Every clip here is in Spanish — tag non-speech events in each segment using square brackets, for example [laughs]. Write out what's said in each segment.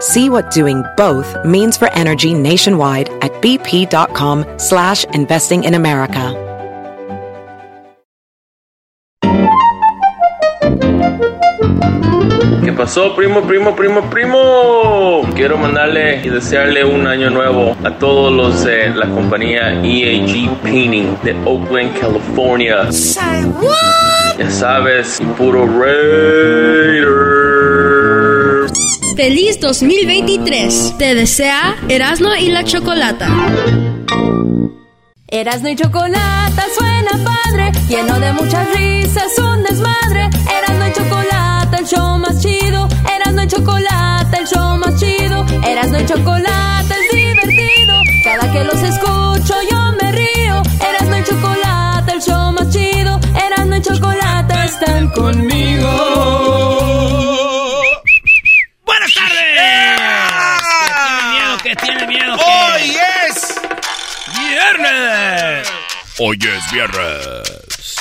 See what doing both means for energy nationwide at bp.com slash investing in America. ¿Qué pasó, primo, primo, primo, primo? Quiero mandarle y desearle un año nuevo a todos los de la compañía EAG Painting de Oakland, California. Say Ya sabes, y puro Raiders. Feliz 2023. Te desea Erasmo y la Chocolata. Erasmo y Chocolata suena padre, lleno de muchas risas, un desmadre. Erasmo y Chocolata, el show más chido. Erasmo y Chocolata, el show más chido. Erasmo y Chocolata es divertido. Cada que los escucho yo me río. Erasmo y Chocolata, el show más chido. Erasmo y Chocolata están conmigo. ¡Viernes! Hoy es viernes.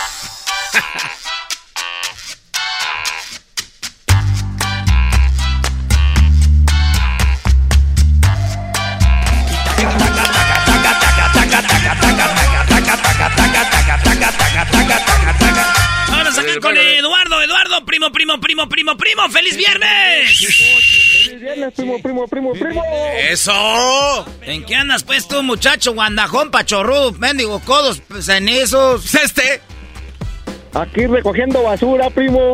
Vámonos aquí con Eduardo, Eduardo, primo, primo, primo, primo, primo, ¡feliz viernes! ¡Feliz viernes, primo, primo, primo, primo! ¡Eso! ¿En qué andas pues tú, muchacho, guandajón, pachorrudo, mendigo, codos, cenizos? Este. Aquí recogiendo basura, primo.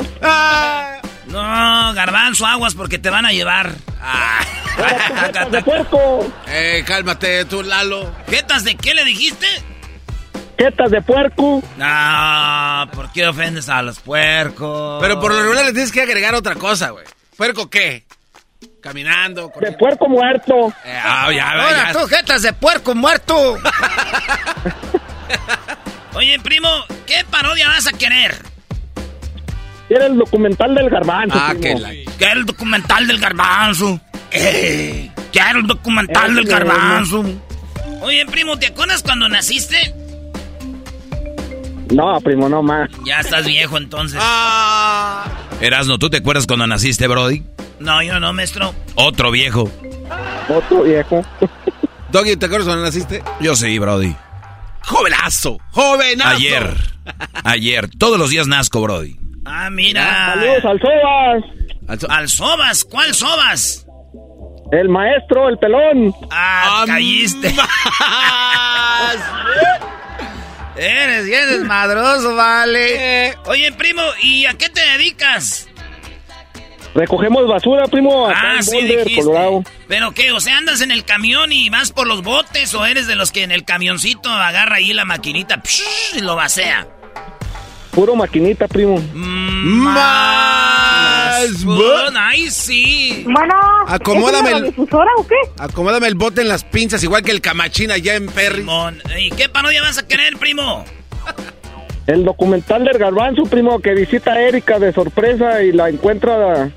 No, garbanzo, aguas porque te van a llevar. Tú, jetas de puerco. Eh, cálmate tú, Lalo. ¿Jetas de qué le dijiste? Jetas de puerco. No, ¿por qué ofendes a los puercos? Pero por lo regular le tienes que agregar otra cosa, güey. ¿Puerco qué? Caminando. De puerco muerto. Eh, ah, ya, Ahora ya. tú, jetas de puerco muerto. [laughs] Oye, primo, ¿qué parodia vas a querer? Era el documental del garbanzo, Ah, primo. que la... Quiero el documental del garbanzo. Eh, quiero el documental del garbanzo. Oye, primo, ¿te acuerdas cuando naciste? No, primo, no más. Ya estás viejo entonces. Ah. Erasno, ¿tú te acuerdas cuando naciste, Brody? No, yo no, maestro. Otro viejo. Otro viejo. [laughs] Doggy, ¿te acuerdas cuando naciste? Yo sí, Brody. ¡Jovenazo! ¡Jovenazo! Ayer. Ayer. Todos los días nazco, Brody. Ah, mira. Saludos al Sobas. Al Sobas, ¿cuál Sobas? El maestro, el pelón. Ah, caíste. [laughs] Eres bien desmadroso, vale. Oye, primo, ¿y a qué te dedicas? Recogemos basura, primo. Acá Ah, en sí, Boulder, dijiste. Colorado. ¿Pero qué? O sea, ¿andas en el camión y vas por los botes o eres de los que en el camioncito agarra ahí la maquinita psh, y lo vacea? Puro maquinita, primo. Más. Bueno, ahí sí. Bueno, Acomódame ¿es una el- radiodifusora o qué? Acomódame el bote en las pinzas, igual que el camachín allá en Perry. Simón, ¿Y qué parodia vas a querer, primo? El documental del garbanzo, primo, que visita a Erika de sorpresa y la encuentra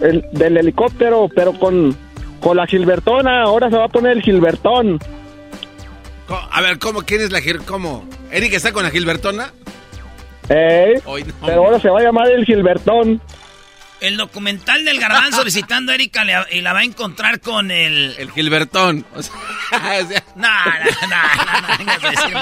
el- del helicóptero, pero con, con la Gilbertona. Ahora se va a poner el Gilbertón. A ver, ¿cómo? ¿Quién es la Gil? ¿Cómo? ¿Eric está con la Gilbertona? ¿Eh? Hoy no. Pero ahora se va a llamar el Gilbertón. El documental del garbanzo visitando a Erika le- y la va a encontrar con el... El Gilbertón. O sea, [laughs] o sea, No, no, no, no, no a decirme.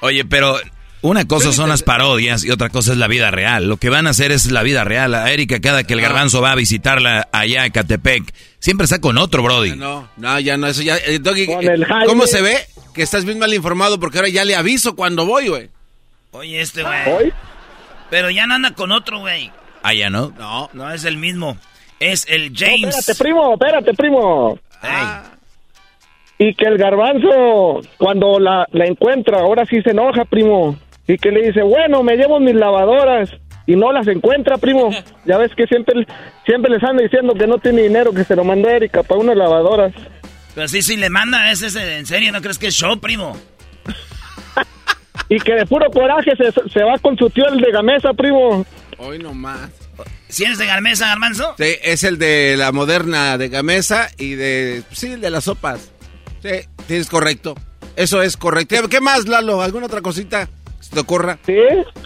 Oye, pero una cosa son las parodias y otra cosa es la vida real. Lo que van a hacer es la vida real. A Erika, cada que el garbanzo va a visitarla allá a Catepec, siempre está con otro, Brody. no, no, ya no, eso ya. eh, Doggy, eh. ¿Cómo se ve? que estás bien mal informado porque ahora ya le aviso cuando voy, güey. Oye, este güey. Pero ya no anda con otro, güey. Ah, ya no. No. No es el mismo. Es el James. espérate, primo, espérate, primo. Ah. Y que el garbanzo, cuando la, la encuentra, ahora sí se enoja, primo. Y que le dice, bueno, me llevo mis lavadoras. Y no las encuentra, primo. [laughs] Ya ves que siempre, siempre les anda diciendo que no tiene dinero, que se lo mandó Erika para unas lavadoras. Pero sí, sí, le manda, ese es en serio, ¿no crees que es show, primo? y que de puro coraje se, se va con su tío el de Gamesa, primo. Hoy nomás. ¿Sí es de Gamesa, Garmanzo? Sí, es el de la moderna de Gamesa y de... Sí, el de las sopas. Sí, tienes correcto. Eso es correcto. ¿Qué más, Lalo? ¿Alguna otra cosita se te ocurra? Sí.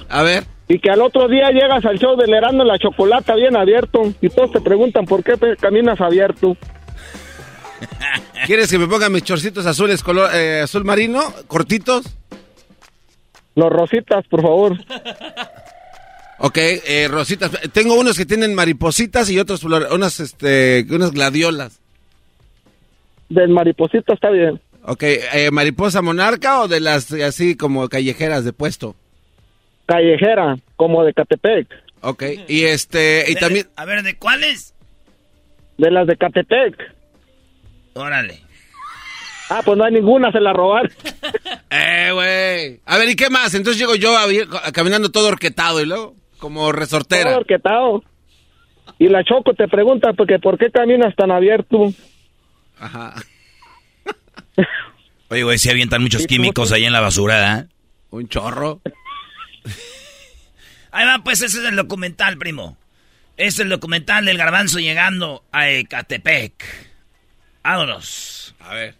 A ver. Y que al otro día llegas al show del Herando la chocolata bien abierto y todos te preguntan por qué caminas abierto. [laughs] ¿Quieres que me ponga mis chorcitos azules color eh, azul marino, cortitos? Los rositas, por favor. Ok, eh, rositas. Tengo unos que tienen maripositas y otros unas, este, unas gladiolas. Del mariposito está bien. Ok, eh, mariposa monarca o de las así como callejeras de puesto. Callejera, como de Catepec. Ok, y este, y también... a ver, ¿de cuáles? De las de Catepec. Órale. Ah, pues no hay ninguna, se la robaron. [laughs] eh, güey. A ver, ¿y qué más? Entonces llego yo caminando todo orquetado y luego, como resortera. Todo orquetado. Y la Choco te pregunta, porque ¿por qué caminas tan abierto? Ajá. [laughs] Oye, güey, si avientan muchos químicos ahí en la basura, ¿eh? Un chorro. [laughs] Ahí va, pues ese es el documental, primo. Es el documental del garbanzo llegando a Ecatepec. Vámonos. A ver.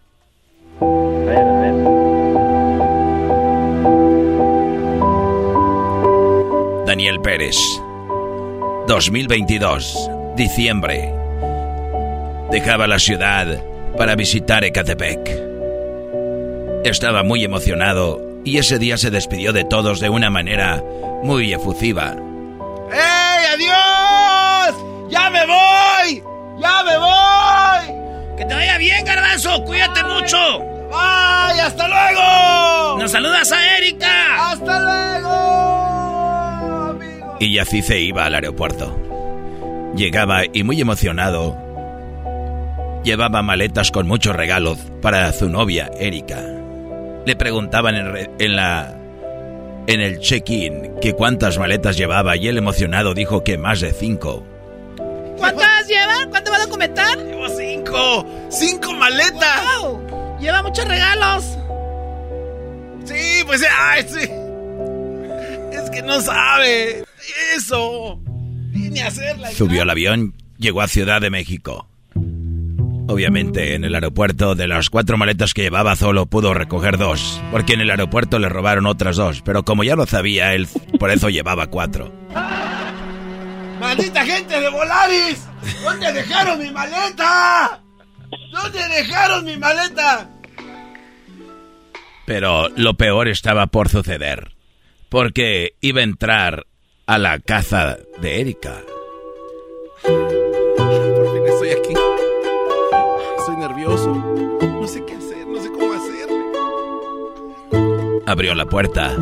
Daniel Pérez. 2022. Diciembre. Dejaba la ciudad para visitar Ecatepec. Estaba muy emocionado y ese día se despidió de todos de una manera muy efusiva. ¡Ey, adiós! ¡Ya me voy! ¡Ya me voy! Que te vaya bien, garbanzo. Cuídate mucho. ¡Ay, hasta luego! Nos saludas a Erika. ¡Hasta luego! Amigo. Y así se iba al aeropuerto. Llegaba y muy emocionado. Llevaba maletas con muchos regalos para su novia, Erika. Le preguntaban en, en la en el check-in que cuántas maletas llevaba y él emocionado dijo que más de cinco. ¿Cuántas lleva? ¿Cuánto va a documentar? Llevo cinco. ¡Cinco maletas! Lleva muchos regalos. Sí, pues, ay, sí. Es que no sabe. Eso. Vine a hacerla. Subió al avión, llegó a Ciudad de México. Obviamente, en el aeropuerto, de las cuatro maletas que llevaba, solo pudo recoger dos, porque en el aeropuerto le robaron otras dos, pero como ya lo sabía, él por eso llevaba cuatro. ¡Maldita gente de Volaris! ¿Dónde dejaron mi maleta? ¿Dónde dejaron mi maleta? Pero lo peor estaba por suceder, porque iba a entrar a la casa de Erika. Por fin estoy aquí. Nervioso. No sé qué hacer, no sé cómo hacerle. Abrió la puerta.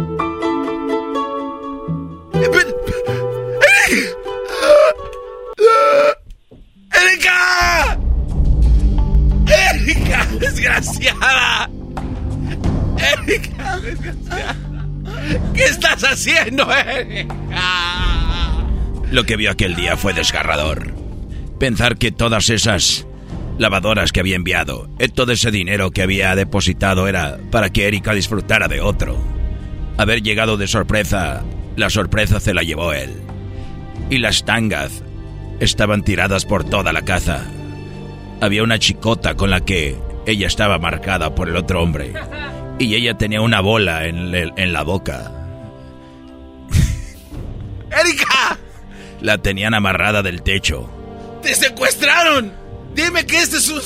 ¡Erika! ¡Erika! ¡Desgraciada! ¡Erika! ¡Desgraciada! ¿Qué estás haciendo, Erika? Lo que vio aquel día fue desgarrador. Pensar que todas esas lavadoras que había enviado, eh, todo ese dinero que había depositado era para que Erika disfrutara de otro. Haber llegado de sorpresa, la sorpresa se la llevó él. Y las tangas estaban tiradas por toda la casa. Había una chicota con la que ella estaba marcada por el otro hombre. Y ella tenía una bola en, en la boca. [laughs] ¡Erika! La tenían amarrada del techo. ¡Te secuestraron! Dime que este es un...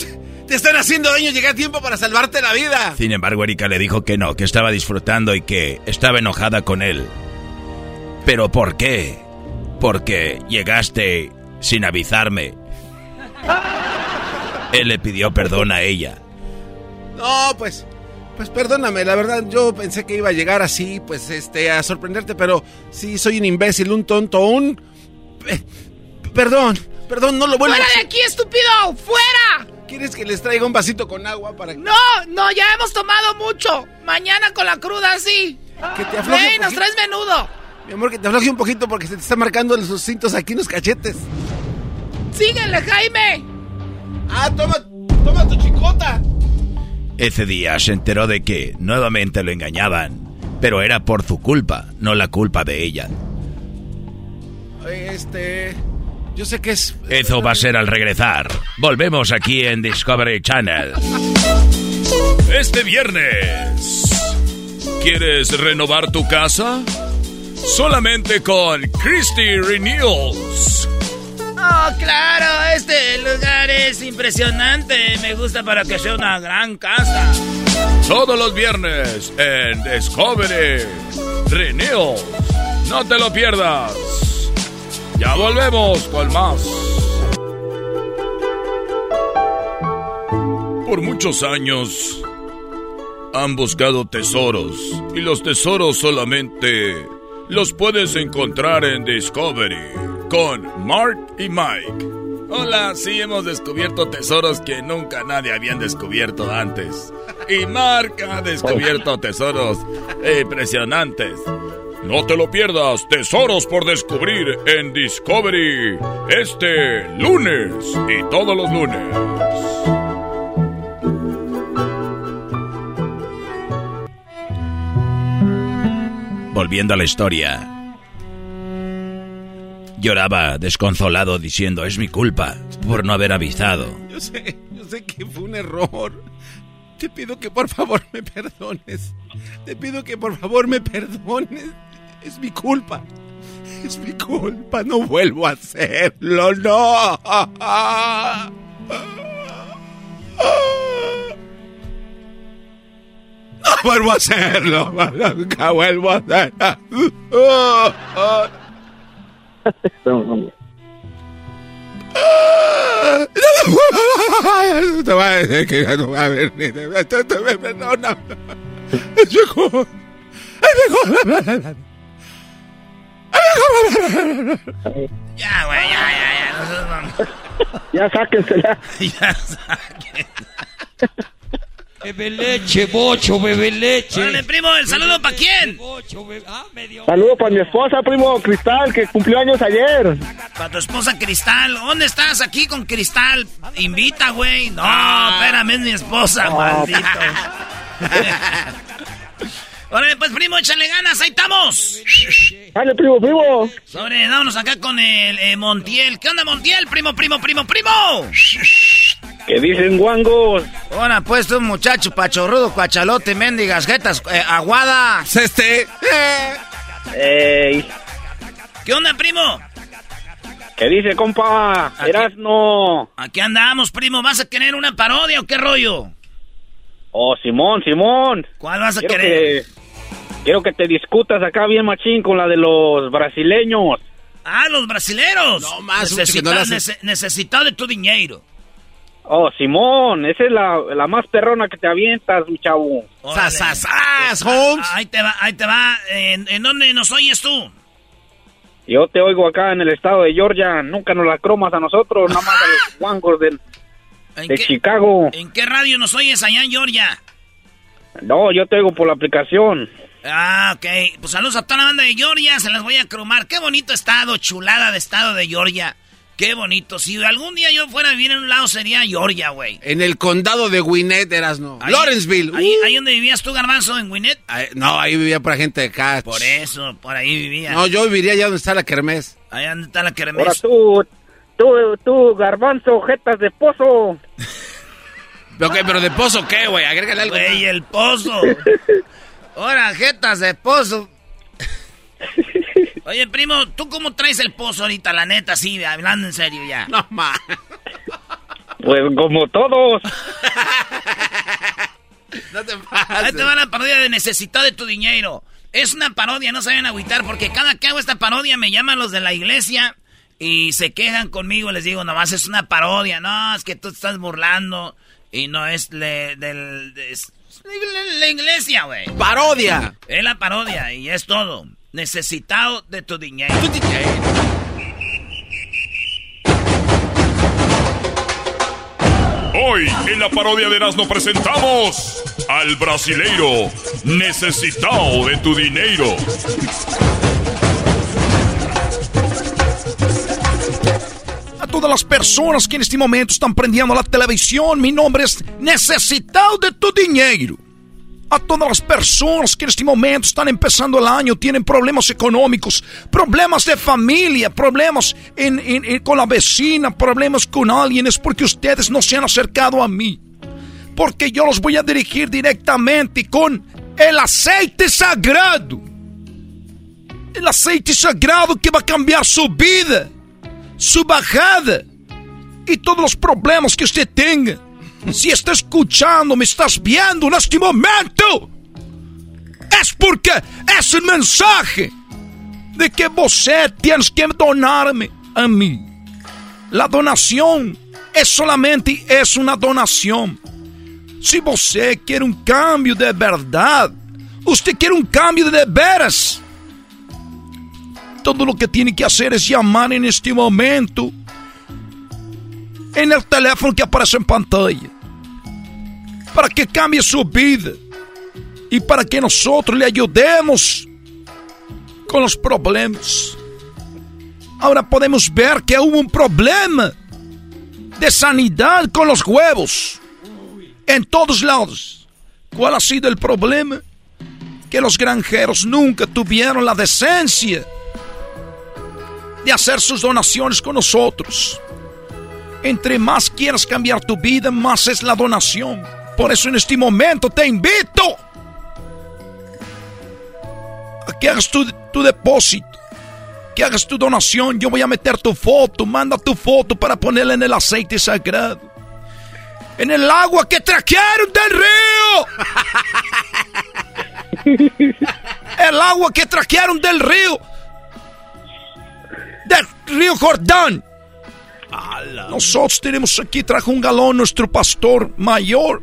Te están haciendo daño, llegué a tiempo para salvarte la vida. Sin embargo, Erika le dijo que no, que estaba disfrutando y que estaba enojada con él. ¿Pero por qué? Porque llegaste sin avisarme. Él le pidió perdón a ella. No, pues, Pues perdóname, la verdad, yo pensé que iba a llegar así, pues, este, a sorprenderte, pero sí, soy un imbécil, un tonto, un... Perdón, perdón, no lo vuelvo ¡Fuera de aquí, estúpido! ¡Fuera! ¿Quieres que les traiga un vasito con agua para que... No, no, ya hemos tomado mucho. Mañana con la cruda, sí. Que te afloje Ey, un nos traes menudo. Mi amor, que te afloje un poquito porque se te está marcando los cintos aquí en los cachetes. Síguele, Jaime. Ah, toma, toma tu chicota. Ese día se enteró de que nuevamente lo engañaban, pero era por su culpa, no la culpa de ella. Oye, Este, yo sé que es... Eso va a ser al regresar. Volvemos aquí en Discovery Channel. Este viernes. ¿Quieres renovar tu casa? Solamente con Christie Renewals. Oh, claro, este lugar es impresionante. Me gusta para que sea una gran casa. Todos los viernes en Discovery Renewals. No te lo pierdas. Ya volvemos con más. Por muchos años han buscado tesoros y los tesoros solamente los puedes encontrar en Discovery con Mark y Mike. Hola, sí hemos descubierto tesoros que nunca nadie habían descubierto antes. Y Mark ha descubierto tesoros impresionantes. No te lo pierdas, tesoros por descubrir en Discovery este lunes y todos los lunes. Volviendo a la historia. Lloraba desconsolado diciendo, es mi culpa por no haber avisado. Yo sé, yo sé que fue un error. Te pido que por favor me perdones. Te pido que por favor me perdones. Es mi culpa. Es mi culpa. No vuelvo a hacerlo. No. No vuelvo a hacerlo. Nunca vuelvo a hacerlo. Te voy a decir que ya no va a ver ni te te- te- me perdona. Es mejor. Es mejor. Ya, güey, ya, ya, ya. no seas mamón. Ya sáquensela. [laughs] ya saquen. Bebe leche, bocho, bebe leche. Órale, primo, ¿el saludo para quién? Bocho, bebe... Ah, me dio... Saludos para mi esposa, primo Cristal, que cumplió años ayer. Para tu esposa Cristal. ¿Dónde estás aquí con Cristal? Invita, güey. No, espérame, es mi esposa, maldito. [laughs] Órale, pues, primo, échale ganas, ahí estamos. Dale, primo, primo. Sobre, vámonos acá con el eh, Montiel. ¿Qué onda, Montiel? Primo, primo, primo, primo. ¿Qué dicen, guangos? Ahora, pues, tú, muchacho pachorrudo, cuachalote, mendigas, jetas, eh, aguadas. Este. Ey, ¿Qué onda, primo? ¿qué dice, compa? Aquí. Erasno. Aquí andamos, primo. ¿Vas a querer una parodia o qué rollo? Oh, Simón, Simón. ¿Cuál vas a Quiero querer? que, quiero que te discutas acá bien machín con la de los brasileños. Ah, los brasileros. No más, Necesita, no nece- de tu dinero. Oh, Simón, esa es la, la más perrona que te avientas, mi chavo. Órale. Sas, sas, sas, Holmes. Ah, Ahí te va, ahí te va. ¿En, en dónde nos oyes tú? Yo te oigo acá en el estado de Georgia, nunca nos la cromas a nosotros, nada más a los [laughs] guangos de, ¿En de qué, Chicago. ¿En qué radio nos oyes allá en Georgia? No, yo te oigo por la aplicación. Ah, ok. Pues saludos a toda la banda de Georgia, se las voy a cromar. Qué bonito estado, chulada de estado de Georgia. Qué bonito. Si algún día yo fuera a vivir en un lado sería Georgia, güey. En el condado de Gwinnett eras no. Ahí- Lawrenceville. Ahí, Uh. ahí donde vivías tú, Garbanzo, en Gwinnett. Ahí- no, ahí vivía para gente de acá. Por eso, por ahí vivía. No, yo viviría allá donde está la kermés. Ahí donde está la Ahora kermés. tú, tú, tú, garbanzo, jetas de pozo. Pero, qué, pero de pozo, ¿qué, güey? Agrégale algo. Güey, el pozo. [laughs] Ahora, jetas de pozo. [laughs] Oye, primo, ¿tú cómo traes el pozo ahorita, la neta, sí, hablando en serio ya? No, ma. Pues como todos. [laughs] No te Ahí pases. te va la parodia de Necesitado de tu dinero. Es una parodia, no se vayan a agüitar, porque cada que hago esta parodia me llaman los de la iglesia y se quejan conmigo. Les digo, nomás es una parodia. No, es que tú estás burlando y no es le- del... es- La, la iglesia, güey. ¡Parodia! Es la parodia y es todo. Necesitado de tu dinero. Hoy en la parodia de Erasmo presentamos al brasileiro necesitado de tu dinero. Todas las personas que en este momento están prendiendo la televisión, mi nombre es Necesitado de tu dinero. A todas las personas que en este momento están empezando el año, tienen problemas económicos, problemas de familia, problemas con la vecina, problemas con alguien, es porque ustedes no se han acercado a mí. Porque yo los voy a dirigir directamente con el aceite sagrado. El aceite sagrado que va a cambiar su vida, su bajada y todos los problemas que usted tenga. Si está escuchando, me estás viendo en este momento, es porque es el mensaje de que você tienes que donarme a mí. La donación es solamente es una donación. Si você quer um cambio de verdade, usted quer um cambio de veras, todo lo que tiene que hacer es llamar en este momento en el teléfono que aparece en pantalla. Para que cambie su vida. Y para que nosotros le ayudemos con los problemas. Ahora podemos ver que hubo un problema de sanidad con los huevos. En todos lados. ¿Cuál ha sido el problema? Que los granjeros nunca tuvieron la decencia de hacer sus donaciones con nosotros. Entre más quieras cambiar tu vida, más es la donación. Por eso en este momento te invito a que hagas tu, tu depósito, que hagas tu donación. Yo voy a meter tu foto, manda tu foto para ponerla en el aceite sagrado. En el agua que trajeron del río. [laughs] El agua que trajeron del río. Del río Jordán. Nosotros tenemos aquí, trajo un galón nuestro pastor mayor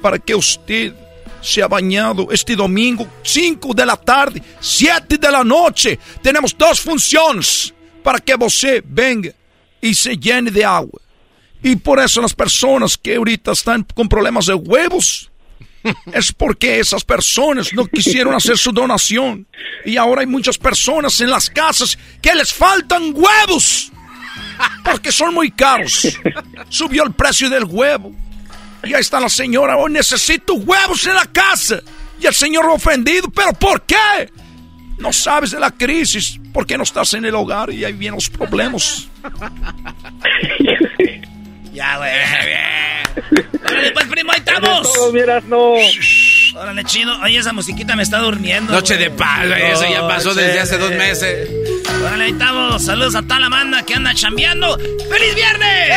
para que usted se ha bañado este domingo, 5 de la tarde, 7 de la noche. Tenemos dos funciones para que você venga y se llene de agua. Y por eso las personas que ahorita están con problemas de huevos, es porque esas personas no quisieron hacer su donación. Y ahora hay muchas personas en las casas que les faltan huevos. Porque son muy caros. Subió el precio del huevo. Y ahí está la señora, hoy necesito huevos en la casa. Y el señor ofendido, ¿pero por qué? No sabes de la crisis, porque no estás en el hogar y ahí vienen los problemas. Ya, güey. Bien. [laughs] Órale, pues, primo, ahí estamos. Todo vieras, no. Órale, chido. Oye, esa musiquita me está durmiendo. Noche güey. de paz, güey. Eso ya pasó desde hace dos meses. Órale, ahí estamos. Saludos a toda la banda que anda chambeando. ¡Feliz viernes!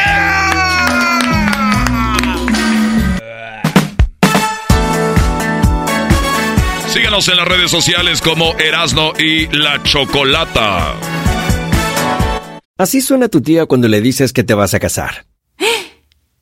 Síganos en las redes sociales como Erasno y la Chocolata. Así suena tu tía cuando le dices que te vas a casar.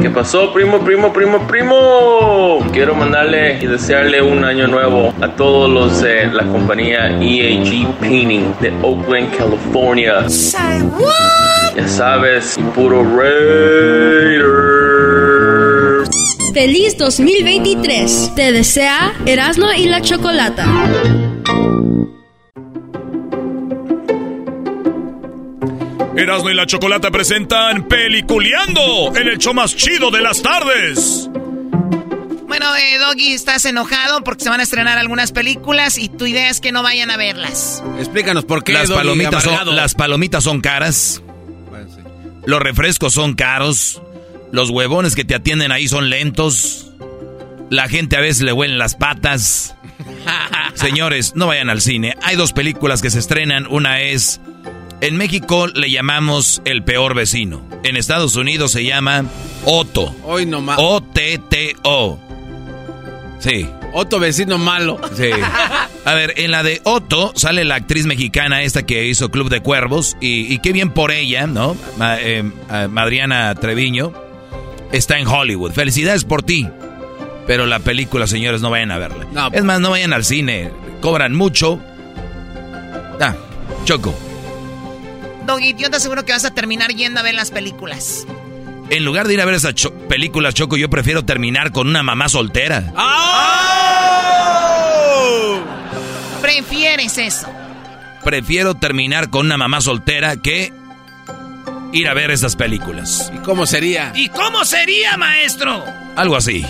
¿Qué pasó, primo, primo, primo, primo? Quiero mandarle y desearle un año nuevo a todos los de la compañía EAG Painting de Oakland, California. Ya sabes, puro Raider. Feliz 2023. Te desea Erasmo y la Chocolata. Erasmo y la Chocolata presentan Peliculeando en el show más chido de las tardes. Bueno, eh, Doggy, estás enojado porque se van a estrenar algunas películas y tu idea es que no vayan a verlas. Explícanos por qué. Las Doggy, palomitas, son, amargado. las palomitas son caras. Los refrescos son caros. Los huevones que te atienden ahí son lentos. La gente a veces le huelen las patas. [laughs] Señores, no vayan al cine. Hay dos películas que se estrenan. Una es... En México le llamamos El Peor Vecino. En Estados Unidos se llama Otto. Hoy nomás. O-T-T-O. Sí. Otto vecino malo. Sí. A ver, en la de Otto sale la actriz mexicana esta que hizo Club de Cuervos y, y qué bien por ella, ¿no? Ma- eh, a- Madriana Treviño está en Hollywood. Felicidades por ti. Pero la película, señores, no vayan a verla. No. Es más, no vayan al cine. Cobran mucho. Ah, Choco. Doggy, yo te aseguro que vas a terminar yendo a ver las películas. En lugar de ir a ver esas cho- películas, Choco, yo prefiero terminar con una mamá soltera. Prefieres eso. Prefiero terminar con una mamá soltera que ir a ver esas películas. ¿Y cómo sería? ¿Y cómo sería, maestro? Algo así.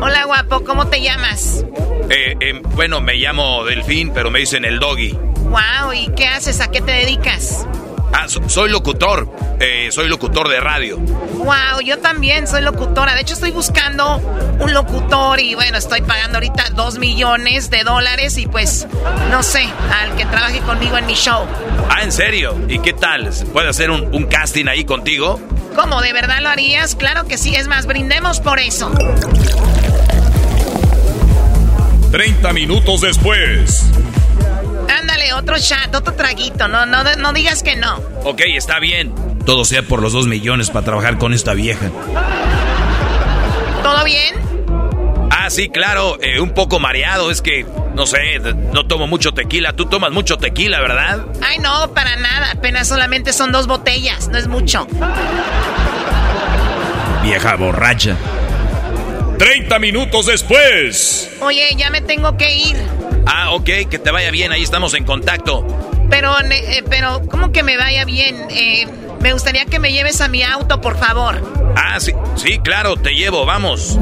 Hola, guapo, ¿cómo te llamas? Eh, eh, bueno, me llamo Delfín, pero me dicen el doggy. Wow, ¿y qué haces? ¿A qué te dedicas? Ah, so- soy locutor. Eh, soy locutor de radio. Wow, yo también soy locutora. De hecho, estoy buscando un locutor y bueno, estoy pagando ahorita dos millones de dólares y pues, no sé, al que trabaje conmigo en mi show. Ah, ¿en serio? ¿Y qué tal? ¿Se ¿Puede hacer un, un casting ahí contigo? ¿Cómo? ¿De verdad lo harías? Claro que sí. Es más, brindemos por eso. 30 minutos después. Ándale, otro chat, otro traguito. No, no, no digas que no. Ok, está bien. Todo sea por los dos millones para trabajar con esta vieja. ¿Todo bien? Ah, sí, claro. eh, un poco mareado. Es que, no sé, no tomo mucho tequila. Tú tomas mucho tequila, ¿verdad? Ay, no, para nada. Apenas solamente son dos botellas. No es mucho. Vieja borracha. 30 minutos después. Oye, ya me tengo que ir. Ah, ok, que te vaya bien. Ahí estamos en contacto. Pero, eh, pero, ¿cómo que me vaya bien? Eh, me gustaría que me lleves a mi auto, por favor. Ah, sí, sí, claro, te llevo, vamos.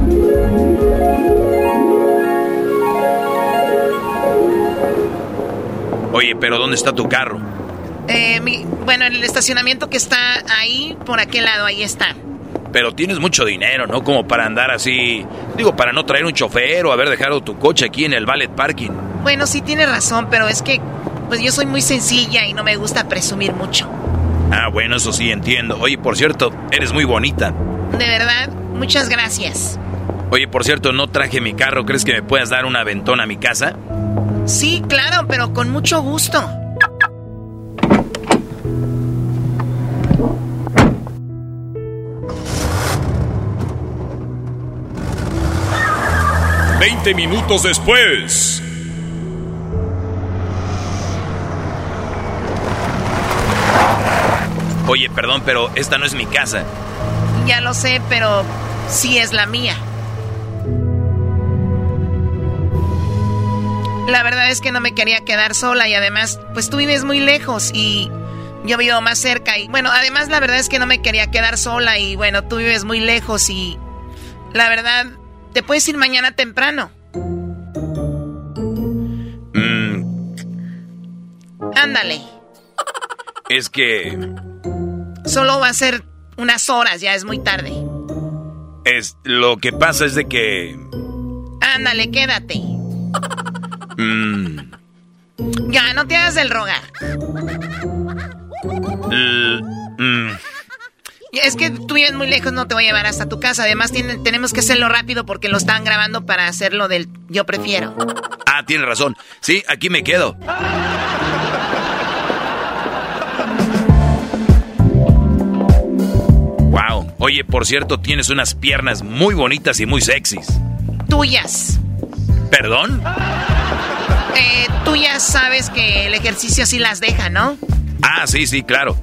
Oye, pero ¿dónde está tu carro? Eh, mi- bueno, en el estacionamiento que está ahí, por aquel lado, ahí está. Pero tienes mucho dinero, ¿no? Como para andar así. Digo, para no traer un chofer o haber dejado tu coche aquí en el valet parking. Bueno, sí tiene razón, pero es que, pues yo soy muy sencilla y no me gusta presumir mucho. Ah, bueno, eso sí entiendo. Oye, por cierto, eres muy bonita. De verdad, muchas gracias. Oye, por cierto, no traje mi carro. ¿Crees que me puedas dar una ventona a mi casa? Sí, claro, pero con mucho gusto. Veinte minutos después. Oye, perdón, pero esta no es mi casa. Ya lo sé, pero sí es la mía. La verdad es que no me quería quedar sola y además, pues tú vives muy lejos y yo vivo más cerca y bueno, además la verdad es que no me quería quedar sola y bueno, tú vives muy lejos y la verdad, te puedes ir mañana temprano. Mm. Ándale. Es que... Solo va a ser unas horas, ya es muy tarde. Es, lo que pasa es de que... Ándale, quédate. Mm, Ya, no te hagas del rogar. l- mm, Es que tú vives muy lejos, no te voy a llevar hasta tu casa. Además, tienen- tenemos que hacerlo rápido porque lo están grabando para hacerlo del yo prefiero. Ah, tiene razón. Sí, aquí me quedo. Wow. Oye, por cierto, tienes unas piernas muy bonitas y muy sexys. Tuyas. ¿Perdón? Eh, tú ya sabes que el ejercicio sí las deja, ¿no? Ah, sí, sí, claro.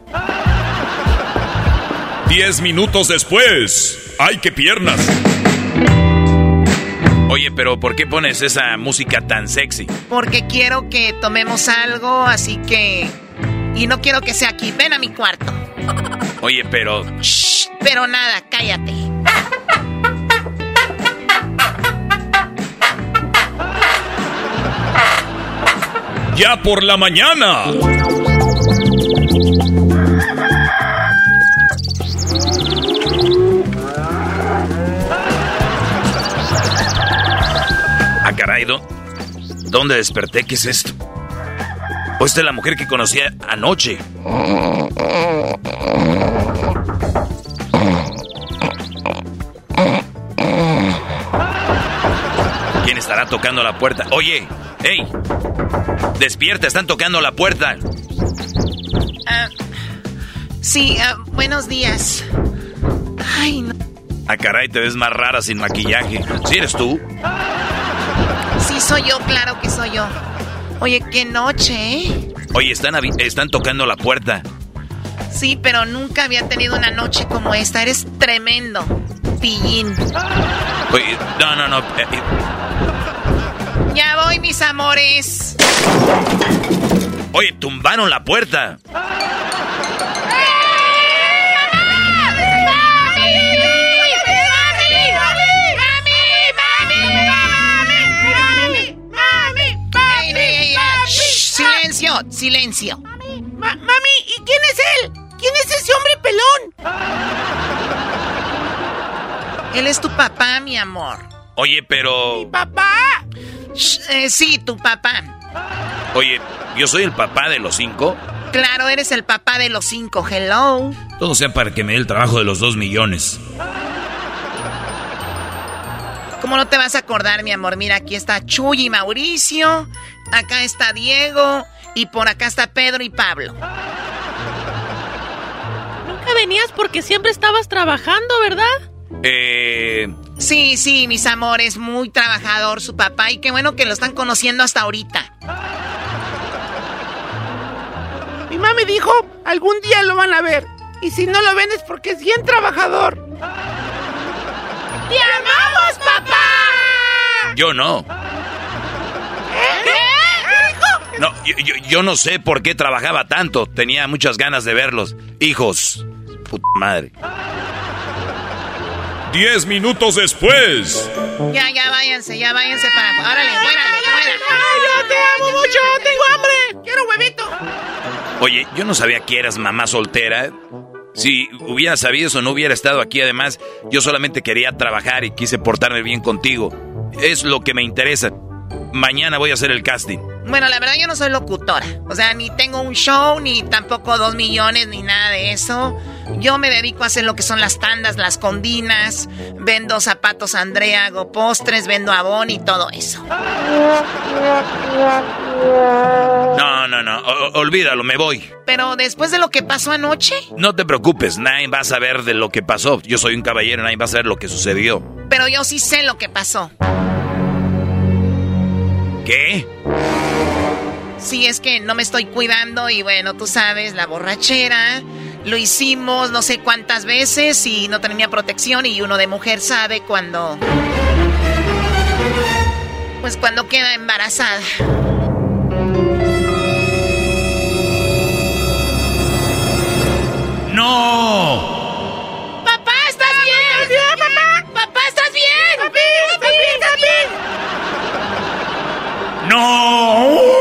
Diez minutos después. ¡Ay, qué piernas! Oye, pero ¿por qué pones esa música tan sexy? Porque quiero que tomemos algo, así que... Y no quiero que sea aquí. Ven a mi cuarto. Oye, pero... shh, Pero nada, cállate. ¡Ya por la mañana! ¿Dónde desperté? ¿Qué es esto? ¿O esta es la mujer que conocía anoche? ¿Quién estará tocando la puerta? Oye, hey, despierta, están tocando la puerta. Ah, sí, ah, buenos días. Ay, no. Ah, caray, te ves más rara sin maquillaje. ¿Sí eres tú? Soy yo, claro que soy yo. Oye, qué noche, ¿eh? Oye, están, están tocando la puerta. Sí, pero nunca había tenido una noche como esta. Eres tremendo, pillín. Oye, no, no, no. eh, eh, Ya voy, mis amores. Oye, tumbaron la puerta. Silencio, silencio. mami, ¿y quién es él? ¿Quién es ese hombre pelón? Él es tu papá, mi amor. Oye, pero... ¡Papá! Shh, eh, sí, tu papá. Oye, yo soy el papá de los cinco. Claro, eres el papá de los cinco. Hello. Todo sea para que me dé el trabajo de los dos millones. ¿Cómo no te vas a acordar, mi amor? Mira, aquí está Chuy y Mauricio. Acá está Diego. Y por acá está Pedro y Pablo. Nunca venías porque siempre estabas trabajando, ¿verdad? Eh... Sí, sí, mis amores, muy trabajador su papá. Y qué bueno que lo están conociendo hasta ahorita. Mi mami dijo, algún día lo van a ver. Y si no lo ven es porque es bien trabajador. ¡Te amamos, papá! Yo no. ¿Qué? No, yo, yo- yo no sé por qué trabajaba tanto. Tenía muchas ganas de verlos. Hijos. Puta madre. Diez minutos después. Ya, ya váyanse, ya váyanse para afuera. Órale, fuera, fuera. ¡Yo te amo mucho! ¡Tengo hambre! ¡Quiero huevito! Oye, yo no sabía que eras mamá soltera. Si hubiera sabido eso, no hubiera estado aquí. Además, yo solamente quería trabajar y quise portarme bien contigo. Es lo que me interesa. Mañana voy a hacer el casting. Bueno, la verdad yo no soy locutora. O sea, ni tengo un show, ni tampoco dos millones, ni nada de eso. Yo me dedico a hacer lo que son las tandas, las condinas. Vendo zapatos a Andrea, hago postres, vendo abón y todo eso. No, no, no. o- olvídalo, me voy. Pero después de lo que pasó anoche, No te preocupes, nadie va a saber de lo que pasó. Yo soy un caballero, nadie va a saber lo que sucedió. pero yo sí sé lo que pasó. ¿Qué? Sí, es que no me estoy cuidando y bueno, tú sabes, la borrachera. Lo hicimos no sé cuántas veces y no tenía protección y uno de mujer sabe cuando... Pues cuando queda embarazada. ¡No! ¡Papá, estás bien! bien, papá! ¡Papá, estás bien! ¡Papi, papi, papi! ¡No!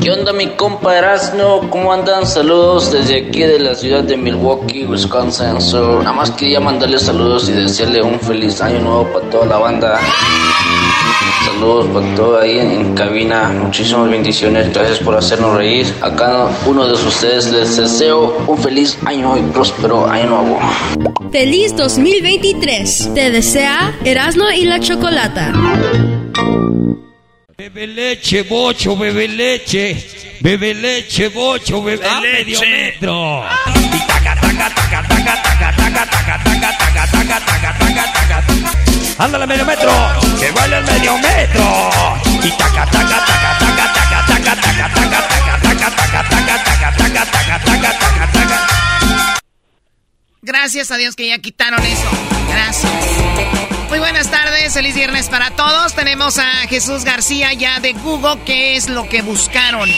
¿Qué onda mi compa Erasno? ¿Cómo andan? Saludos desde aquí de la ciudad de Milwaukee, Wisconsin. So, nada más quería mandarle saludos y desearle un feliz año nuevo para toda la banda. Saludos para todo ahí en, en cabina. Muchísimas bendiciones. Gracias por hacernos reír. A cada uno de ustedes les deseo un feliz año y próspero año nuevo. Feliz 2023. Te desea Erasmo y la Chocolata. Bebe leche, bocho, bebe leche. Bebe leche, bocho, bebe ah, medio metro. Ándale medio metro, que baila el medio metro. Y taca, taca, taca, taca, taca, taca, taca, taca, taca, taca, taca, taca, taca, taca, taca, taca, taca. Gracias a Dios que ya quitaron eso. Gracias. Muy buenas tardes, feliz viernes para todos. Tenemos a Jesús García ya de Google. ¿Qué es lo que buscaron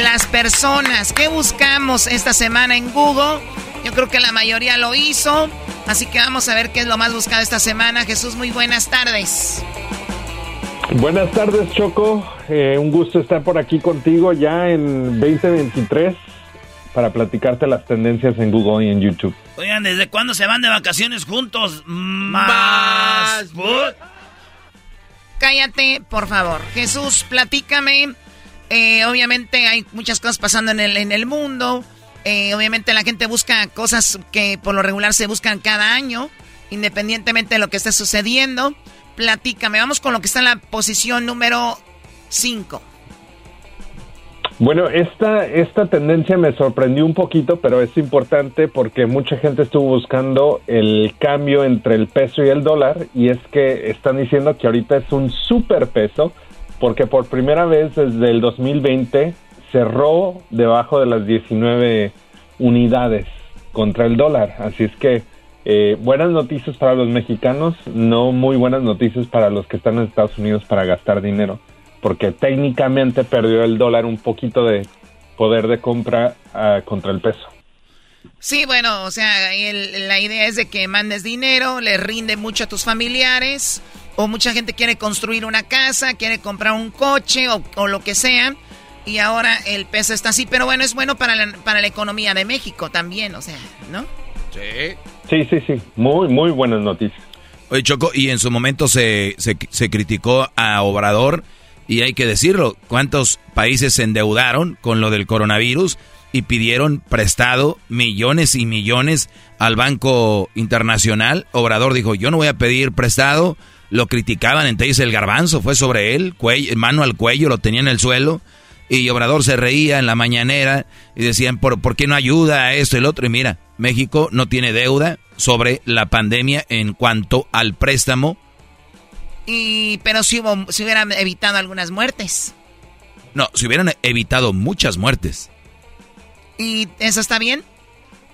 las personas? ¿Qué buscamos esta semana en Google? Yo creo que la mayoría lo hizo. Así que vamos a ver qué es lo más buscado esta semana. Jesús, muy buenas tardes. Buenas tardes, Choco. Eh, un gusto estar por aquí contigo ya en 2023 para platicarte las tendencias en Google y en YouTube. Oigan, ¿desde cuándo se van de vacaciones juntos? Más. Cállate, por favor. Jesús, platícame. Eh, obviamente hay muchas cosas pasando en el, en el mundo. Eh, obviamente la gente busca cosas que por lo regular se buscan cada año, independientemente de lo que esté sucediendo. Platícame, vamos con lo que está en la posición número 5. Bueno, esta, esta tendencia me sorprendió un poquito, pero es importante porque mucha gente estuvo buscando el cambio entre el peso y el dólar y es que están diciendo que ahorita es un superpeso porque por primera vez desde el 2020 cerró debajo de las 19 unidades contra el dólar. Así es que eh, buenas noticias para los mexicanos, no muy buenas noticias para los que están en Estados Unidos para gastar dinero porque técnicamente perdió el dólar un poquito de poder de compra uh, contra el peso. Sí, bueno, o sea, el, la idea es de que mandes dinero, le rinde mucho a tus familiares, o mucha gente quiere construir una casa, quiere comprar un coche o, o lo que sea, y ahora el peso está así, pero bueno, es bueno para la, para la economía de México también, o sea, ¿no? Sí. Sí, sí, sí, muy, muy buenas noticias. Oye, Choco, y en su momento se, se, se criticó a Obrador y hay que decirlo, ¿cuántos países se endeudaron con lo del coronavirus y pidieron prestado millones y millones al Banco Internacional? Obrador dijo, yo no voy a pedir prestado. Lo criticaban, entonces el garbanzo fue sobre él, mano al cuello, lo tenía en el suelo. Y Obrador se reía en la mañanera y decían, ¿por, ¿por qué no ayuda a esto y el otro? Y mira, México no tiene deuda, sobre la pandemia en cuanto al préstamo. Y, pero si, hubo, si hubieran evitado algunas muertes. No, si hubieran evitado muchas muertes. ¿Y eso está bien?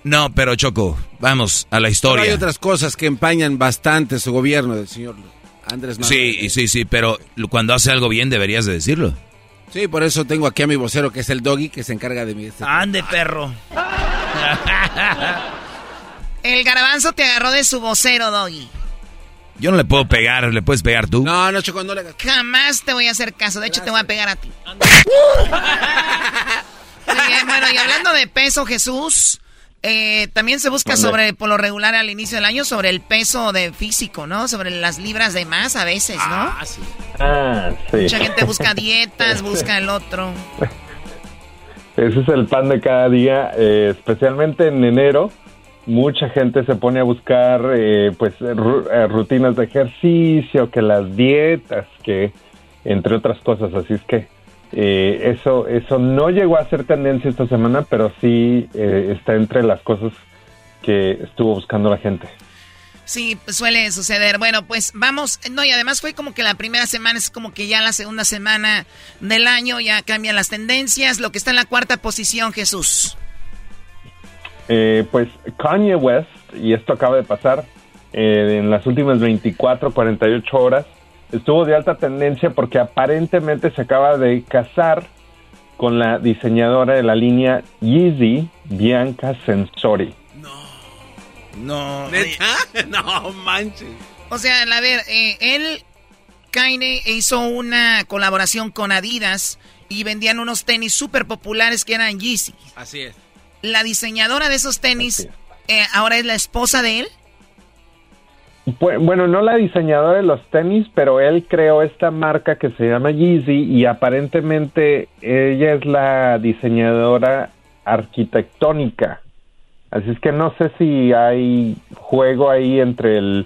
No, pero Choco, vamos a la historia. hay otras cosas que empañan bastante su gobierno del señor Andrés Manuel. Sí, sí, sí, pero cuando hace algo bien deberías de decirlo. Sí, por eso tengo aquí a mi vocero que es el doggy que se encarga de mi... Ande, perro. el garbanzo te agarró de su vocero, doggy. Yo no le puedo pegar, ¿le puedes pegar tú? No, no, Choco, no le Jamás te voy a hacer caso, de hecho te voy a pegar a ti. [laughs] bueno, y hablando de peso, Jesús, eh, también se busca sobre, por lo regular al inicio del año, sobre el peso de físico, ¿no? Sobre las libras de más a veces, ¿no? Ah, sí. Ah, sí. Mucha gente busca [laughs] dietas, busca el otro. Ese es el pan de cada día, eh, especialmente en enero. Mucha gente se pone a buscar, eh, pues, rutinas de ejercicio, que las dietas, que entre otras cosas. Así es que eh, eso, eso no llegó a ser tendencia esta semana, pero sí eh, está entre las cosas que estuvo buscando la gente. Sí, suele suceder. Bueno, pues vamos, no, y además fue como que la primera semana es como que ya la segunda semana del año ya cambian las tendencias. Lo que está en la cuarta posición, Jesús. Eh, pues Kanye West, y esto acaba de pasar en las últimas 24, 48 horas, estuvo de alta tendencia porque aparentemente se acaba de casar con la diseñadora de la línea Yeezy, Bianca Sensori. No. No. ¿Neta? No, manches. O sea, a ver, eh, él, Kaine, hizo una colaboración con Adidas y vendían unos tenis súper populares que eran Yeezy. Así es. La diseñadora de esos tenis eh, ahora es la esposa de él. Bueno, no la diseñadora de los tenis, pero él creó esta marca que se llama Yeezy y aparentemente ella es la diseñadora arquitectónica. Así es que no sé si hay juego ahí entre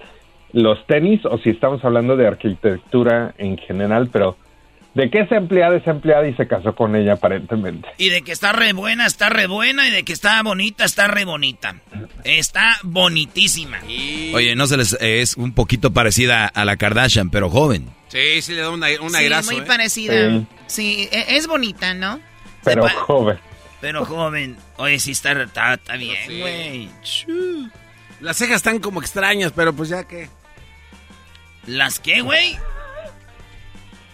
los tenis o si estamos hablando de arquitectura en general, pero de que es empleada, es empleada y se casó con ella aparentemente. Y de que está re buena, está re buena y de que está bonita, está re bonita. Está bonitísima. Oye, no se les es un poquito parecida a la Kardashian, pero joven. Sí, sí le da una, una sí, muy ¿eh? parecida. Sí. E, es bonita, ¿no? Pero joven. Pero joven. Oye, sí está, está, bien, güey. Las cejas están como extrañas, pero pues ya que... ¿Las qué, güey?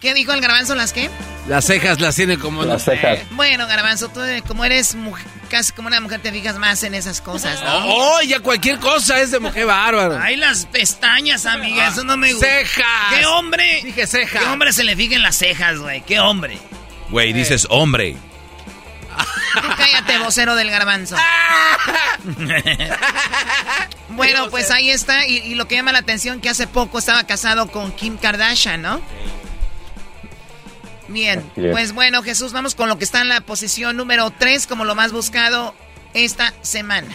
¿Qué dijo el garbanzo? ¿Las qué? Las cejas las tiene como... Las cejas. Bueno, garbanzo, tú eh, como eres casi como una mujer te fijas más en esas cosas, ¿no? Oh, ya cualquier cosa es de mujer bárbara. Ay, las pestañas, amiga, eso no me gusta. ¡Cejas! ¿Qué hombre? Dije cejas. ¿Qué hombre se le fijen las cejas, güey? ¿Qué hombre? Güey, dices hombre. cállate, vocero del garbanzo. [laughs] bueno, pues ahí está. Y, y, lo que llama la atención que hace poco estaba casado con Kim Kardashian, ¿no? Bien, pues bueno, Jesús, vamos con lo que está en la posición número 3 como lo más buscado esta semana.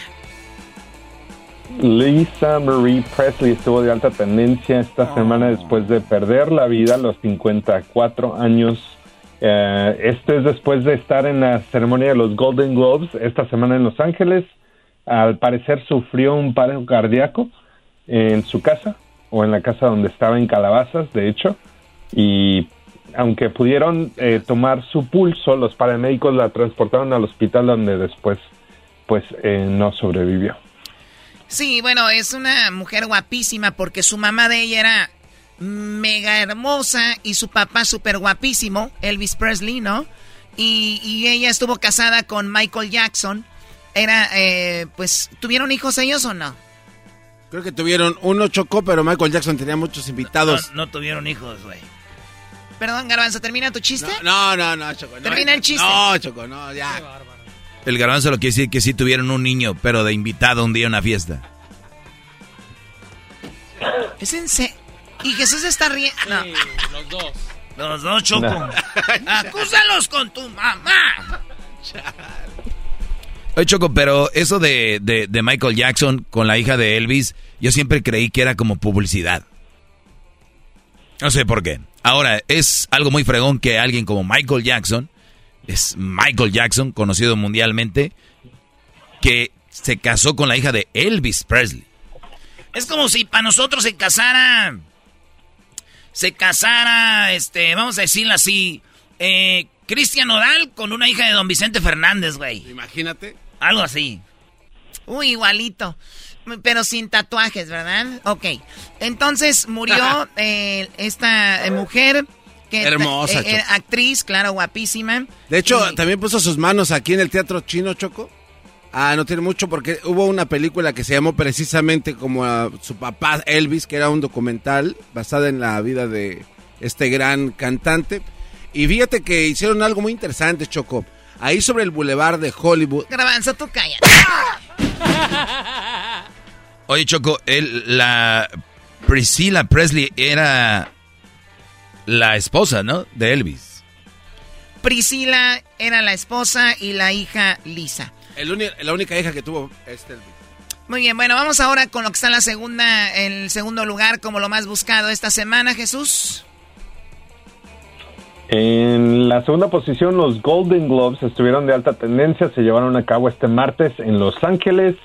Lisa Marie Presley estuvo de alta tendencia esta semana después de perder la vida a los 54 años. Eh, este es después de estar en la ceremonia de los Golden Globes esta semana en Los Ángeles. Al parecer sufrió un paro cardíaco en su casa o en la casa donde estaba en Calabazas, de hecho, y aunque pudieron eh, tomar su pulso, los paramédicos la transportaron al hospital donde después pues eh, no sobrevivió. Sí, bueno, es una mujer guapísima porque su mamá de ella era mega hermosa y su papá súper guapísimo, Elvis Presley, ¿no? Y, ella estuvo casada con Michael Jackson. Era, eh, pues, ¿tuvieron hijos ellos o no? Creo que tuvieron uno chocó, pero Michael Jackson tenía muchos invitados. no tuvieron hijos, güey. Perdón, Garbanzo, ¿termina tu chiste? No, no, no, Choco. Termina el chiste. No, Choco, no, ya. El Garbanzo lo quiere decir que sí tuvieron un niño, pero de invitado un día a una fiesta. Es en serio. Y Jesús está riendo. No. Sí, los dos. Los dos, Choco. [laughs] Acúsalos con tu mamá. Oye, Choco, pero eso de, de Michael Jackson con la hija de Elvis, yo siempre creí que era como publicidad. No sé por qué. Ahora, es algo muy fregón que alguien como Michael Jackson, es Michael Jackson, conocido mundialmente, que se casó con la hija de Elvis Presley. Es como si para nosotros se casara. Se casara, este, vamos a decirlo así. Eh, Cristian Nodal con una hija de don Vicente Fernández, güey. Imagínate. Algo así. Uy, igualito. Pero sin tatuajes, ¿verdad? Ok. Entonces murió eh, esta eh, mujer. Que Hermosa, eh, eh, actriz, claro, guapísima. De hecho, también puso sus manos aquí en el Teatro Chino Choco. Ah, no tiene mucho porque hubo una película que se llamó precisamente como a su papá Elvis, que era un documental basada en la vida de este gran cantante. Y fíjate que hicieron algo muy interesante, Choco. Ahí sobre el bulevar de Hollywood. Grabanzo, tú callas. [laughs] Oye, Choco, él, la Priscilla Presley era la esposa, ¿no? De Elvis. Priscila era la esposa y la hija Lisa. El la única hija que tuvo este Elvis. Muy bien, bueno, vamos ahora con lo que está en la segunda, en el segundo lugar como lo más buscado esta semana, Jesús. En la segunda posición, los Golden Globes estuvieron de alta tendencia, se llevaron a cabo este martes en Los Ángeles.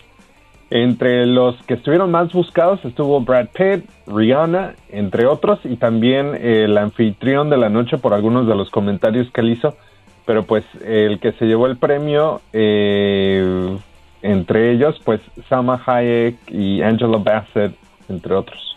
Entre los que estuvieron más buscados estuvo Brad Pitt, Rihanna, entre otros, y también el anfitrión de la noche por algunos de los comentarios que él hizo. Pero pues el que se llevó el premio, eh, entre ellos, pues Salma Hayek y Angela Bassett, entre otros.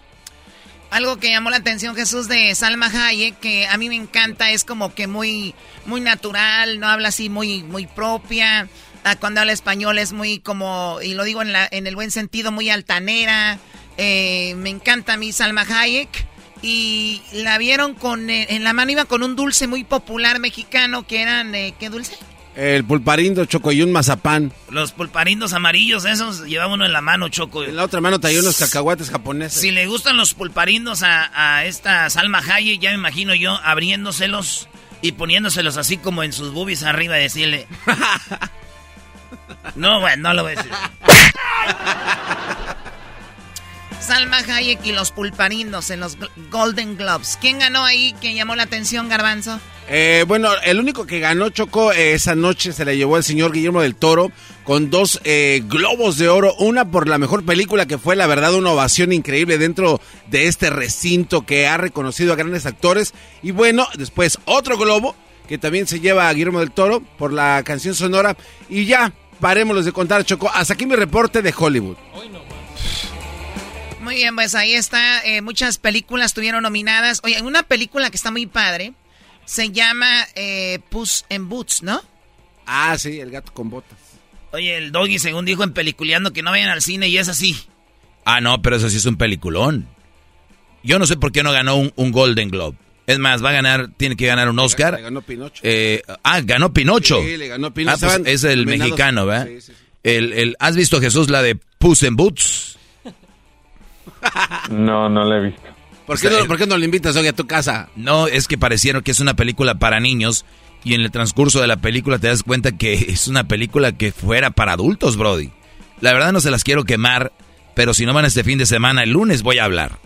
Algo que llamó la atención Jesús de Salma Hayek, que a mí me encanta, es como que muy, muy natural, no habla así muy, muy propia. Ah, cuando habla español es muy como, y lo digo en, la, en el buen sentido, muy altanera. Eh, me encanta a mí Salma Hayek. Y la vieron con, eh, en la mano iba con un dulce muy popular mexicano que eran, eh, ¿qué dulce? El pulparindo, Choco, y un mazapán. Los pulparindos amarillos, esos llevaba uno en la mano, Choco. En la otra mano traía unos cacahuates japoneses. Si le gustan los pulparindos a, a esta Salma Hayek, ya me imagino yo abriéndoselos y poniéndoselos así como en sus boobies arriba y decirle... [laughs] no, bueno, no lo voy a decir. Salma Hayek y los pulparindos en los Golden Globes. ¿Quién ganó ahí? ¿Quién llamó la atención, Garbanzo? Eh, bueno, el único que ganó Choco eh, esa noche se la llevó el señor Guillermo del Toro con dos eh, globos de oro. Una por la mejor película que fue, la verdad, una ovación increíble dentro de este recinto que ha reconocido a grandes actores. Y bueno, después otro globo que también se lleva a Guillermo del Toro por la canción sonora. Y ya, parémoslos de contar, Choco. Hasta aquí mi reporte de Hollywood. Muy bien, pues ahí está. Eh, muchas películas estuvieron nominadas. Oye, una película que está muy padre se llama eh, Puss en Boots, ¿no? Ah, sí, el gato con botas. Oye, el doggy, según dijo en Peliculeando, que no vayan al cine y es así. Ah, no, pero eso sí es un peliculón. Yo no sé por qué no ganó un, Golden Globe. Es más, va a ganar, tiene que ganar un Oscar. Le ganó Pinocho. Eh, ah, ganó Pinocho. Sí, le ganó Pinocho. Ah, pues es el mexicano, ¿verdad? Sí, sí, el, el, ¿Has visto, Jesús, la de Puss en Boots? [laughs] No, no la he visto. ¿Por qué, no, ¿por qué no le invitas hoy a tu casa? No, es que parecieron que es una película para niños y en el transcurso de la película te das cuenta que [laughs] es una película que fuera para adultos, Brody. La verdad no se las quiero quemar, pero si no van este fin de semana, el lunes voy a hablar.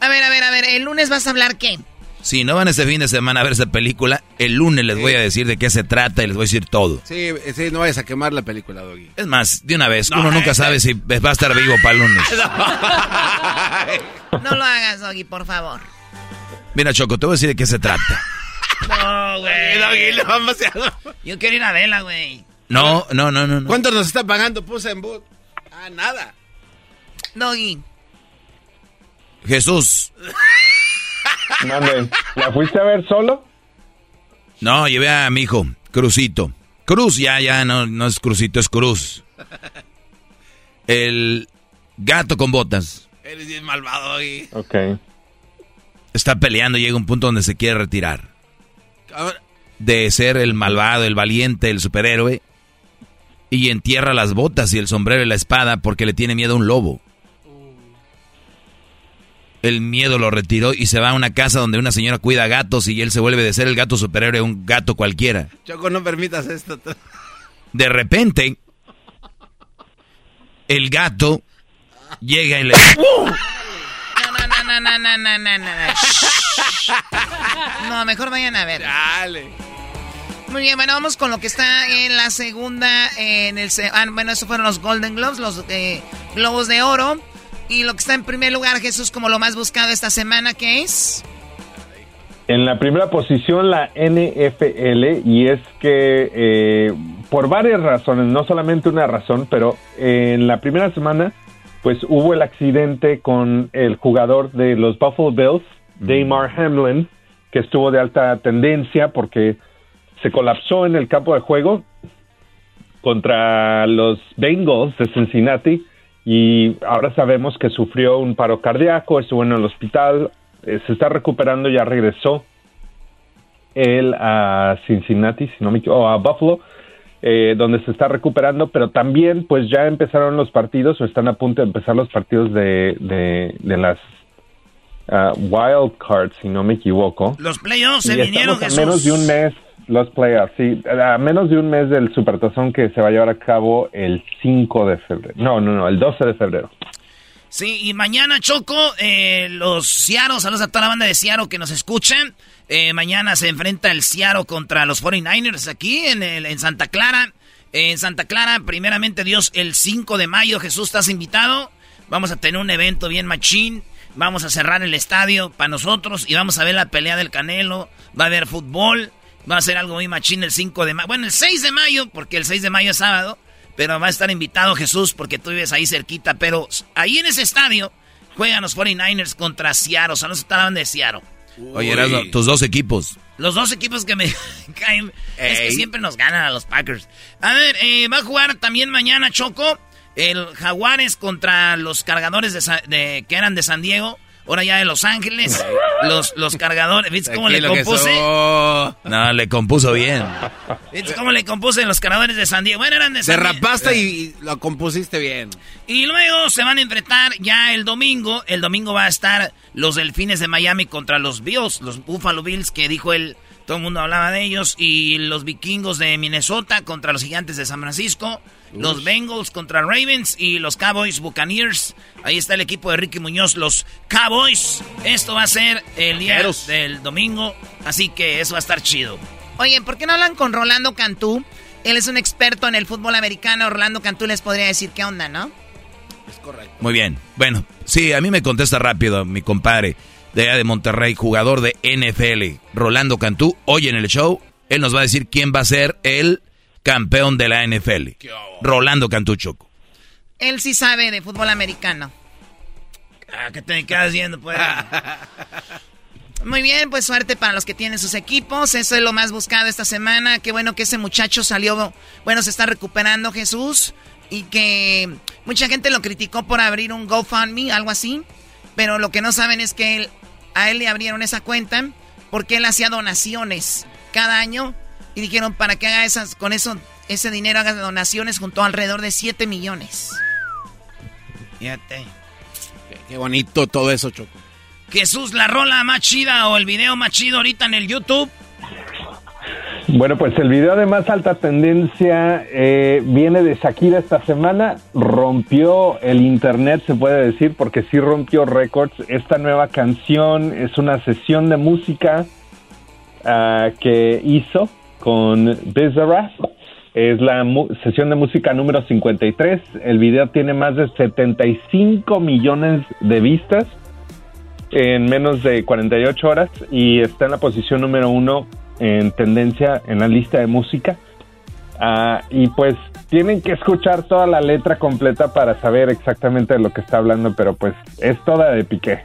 A ver, a ver, a ver, ¿el lunes vas a hablar qué? Si no van este fin de semana a ver esa película, el lunes les voy a decir de qué se trata y les voy a decir todo. Sí, sí, no vayas a quemar la película, Doggy. Es más, de una vez, uno nunca sabe si va a estar vivo para el lunes. [laughs] No. lo hagas, Doggy, por favor. Mira, Choco, te voy a decir de qué se trata. No, güey. [laughs] Doggy, vamos a... Yo quiero ir a verla, güey. No, no, no, no, ¿Cuánto nos está pagando Puse en Boot? Ah, nada. Doggy. Jesús. [laughs] ¿La fuiste a ver solo? No, llevé a mi hijo, Cruzito. Cruz, ya, ya, no, no es Cruzito, es Cruz. El gato con botas. Eres bien malvado. Ok. Está peleando y llega un punto donde se quiere retirar. De ser el malvado, el valiente, el superhéroe. Y entierra las botas y el sombrero y la espada porque le tiene miedo a un lobo el miedo lo retiró y se va a una casa donde una señora cuida gatos y él se vuelve de ser el gato superhéroe a un gato cualquiera. Choco, no permitas esto. De repente, el gato llega y le... No, no, no, no, no, no, no, no. No, mejor vayan a ver. Dale. Muy bien, bueno, vamos con lo que está en la segunda, en el... Ah, bueno, esos fueron los Golden Globes, los eh, Globos de Oro. Y lo que está en primer lugar, Jesús, como lo más buscado esta semana, ¿qué es? En la primera posición la NFL y es que eh, por varias razones, no solamente una razón, pero en la primera semana pues hubo el accidente con el jugador de los Buffalo Bills, Damar Hamlin, que estuvo de alta tendencia porque se colapsó en el campo de juego contra los Bengals de Cincinnati y ahora sabemos que sufrió un paro cardíaco, estuvo en el hospital, eh, se está recuperando, ya regresó él a Cincinnati, si no me o a Buffalo, eh, donde se está recuperando, pero también pues ya empezaron los partidos o están a punto de empezar los partidos de, de, las uh, wild cards, si no me equivoco. Los playoffs se vinieron, a menos de un mes, los playoffs, sí, a menos de un mes del Supertazón que se va a llevar a cabo el 5 de febrero. No, no, no, el 12 de febrero. Sí, y mañana, Choco, eh, los Ciaros, saludos a toda la banda de Ciaro que nos escuchan. Eh, mañana se enfrenta el Ciaro contra los 49ers aquí en, el, en Santa Clara. En Santa Clara, primeramente Dios, el 5 de mayo, Jesús, estás invitado. Vamos a tener un evento bien machín. Vamos a cerrar el estadio para nosotros y vamos a ver la pelea del Canelo. Va a haber fútbol. Va a ser algo muy machín el 5 de mayo. Bueno, el 6 de mayo, porque el 6 de mayo es sábado. Pero va a estar invitado Jesús porque tú vives ahí cerquita. Pero ahí en ese estadio juegan los 49ers contra Seattle. O sea, no se estaban de Seattle. Oye, eran tus dos equipos. Los dos equipos que me [laughs] caen es que siempre nos ganan a los Packers. A ver, eh, va a jugar también mañana Choco. El Jaguares contra los cargadores de que eran de San Diego ahora ya de Los Ángeles, los, los cargadores, ¿viste cómo le compuse? No, le compuso bien. ¿Viste cómo le compuse los cargadores de San Diego? Bueno, eran de San Te rapaste y lo compusiste bien. Y luego se van a enfrentar ya el domingo. El domingo va a estar los Delfines de Miami contra los Bills, los Buffalo Bills, que dijo él, todo el mundo hablaba de ellos, y los Vikingos de Minnesota contra los Gigantes de San Francisco los Bengals contra Ravens y los Cowboys Buccaneers. Ahí está el equipo de Ricky Muñoz, los Cowboys. Esto va a ser el día del domingo, así que eso va a estar chido. Oye, ¿por qué no hablan con Rolando Cantú? Él es un experto en el fútbol americano. Rolando Cantú les podría decir qué onda, ¿no? Es correcto. Muy bien. Bueno, sí, a mí me contesta rápido mi compadre de allá de Monterrey, jugador de NFL, Rolando Cantú. Hoy en el show, él nos va a decir quién va a ser el campeón de la NFL. Rolando Cantuchoco. Él sí sabe de fútbol americano. Ah, ¿qué te quedas viendo, pues? [laughs] Muy bien, pues suerte para los que tienen sus equipos. Eso es lo más buscado esta semana. Qué bueno que ese muchacho salió, bueno, se está recuperando Jesús. Y que mucha gente lo criticó por abrir un GoFundMe, algo así. Pero lo que no saben es que a él le abrieron esa cuenta porque él hacía donaciones cada año y dijeron, para que haga esas, con eso, ese dinero haga donaciones junto alrededor de 7 millones. Fíjate. Qué, bonito todo eso, Choco. Jesús, la rola más chida o el video más chido ahorita en el YouTube. Bueno, pues el video de más alta tendencia eh, viene de Shakira esta semana. Rompió el internet, se puede decir, porque sí rompió récords. Esta nueva canción es una sesión de música uh, que hizo con Bizarrap. Es la sesión de música número 53. El video tiene más de 75 millones de vistas en menos de 48 horas y está en la posición número uno en tendencia en la lista de música. Ah, y pues tienen que escuchar toda la letra completa para saber exactamente de lo que está hablando, pero pues es toda de piqué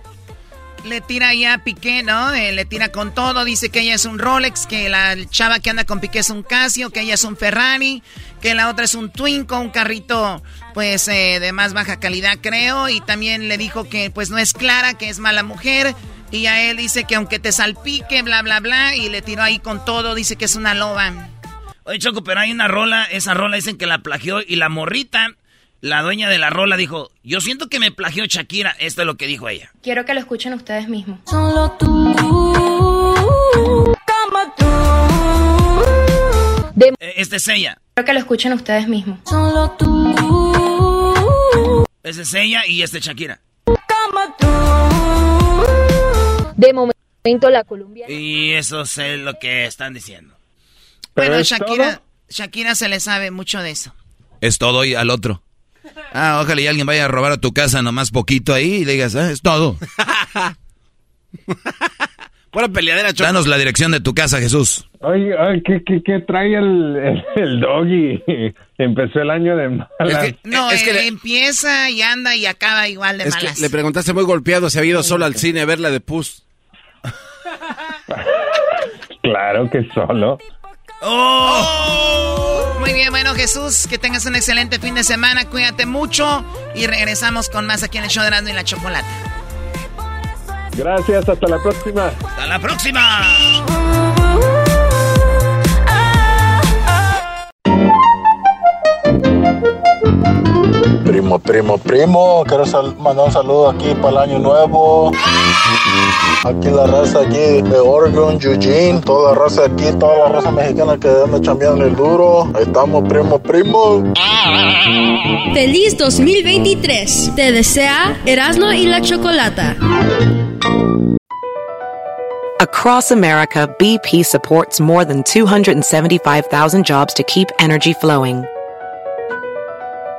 le tira ya a Piqué, ¿no? Eh, le tira con todo, dice que ella es un Rolex, que la chava que anda con Piqué es un Casio, que ella es un Ferrari, que la otra es un Twinko, un carrito pues eh, de más baja calidad creo, y también le dijo que pues no es clara, que es mala mujer, y a él dice que aunque te salpique, bla, bla, bla, y le tiró ahí con todo, dice que es una loba. Oye, Choco, pero hay una rola, esa rola dicen que la plagió y la morrita la dueña de la rola dijo, yo siento que me plagió Shakira. Esto es lo que dijo ella. Quiero que lo escuchen ustedes mismos. Solo tú, tú. Eh, este es ella. Quiero que lo escuchen ustedes mismos. Solo tú. Este es ella y este es Shakira. De momento la Colombia. Y eso es lo que están diciendo. Pero Shakira, Shakira se le sabe mucho de eso. Es todo y al otro. Ah, ojalá y alguien vaya a robar a tu casa nomás poquito ahí y le digas, ah, es todo. [laughs] Pura peleadera, Choco. Danos la dirección de tu casa, Jesús. Oye, oye, ¿qué, qué, qué trae el, el, el doggy? [laughs] Empezó el año de malas. No, Es que eh, le- empieza y anda y acaba igual de Es que malas. le preguntaste muy golpeado si había ido solo al cine a ver la de Pus. Claro que solo. ¡Oh! Muy bien, bueno, Jesús, que tengas un excelente fin de semana, cuídate mucho y regresamos con más aquí en el show de Erasmo y la Chocolata. Gracias, hasta la próxima. ¡Hasta la próxima! Primo, primo, primo, quiero sal- mandar un saludo aquí para el año nuevo. Aquí la raza aquí de Oregon, Eugene, toda la raza aquí, toda la raza mexicana que anda chambeando el duro. Ahí estamos, primo, primo. Feliz 2023. Te desea Erasmo y la Chocolata. Across America, BP supports more than 275,000 jobs to keep energy flowing.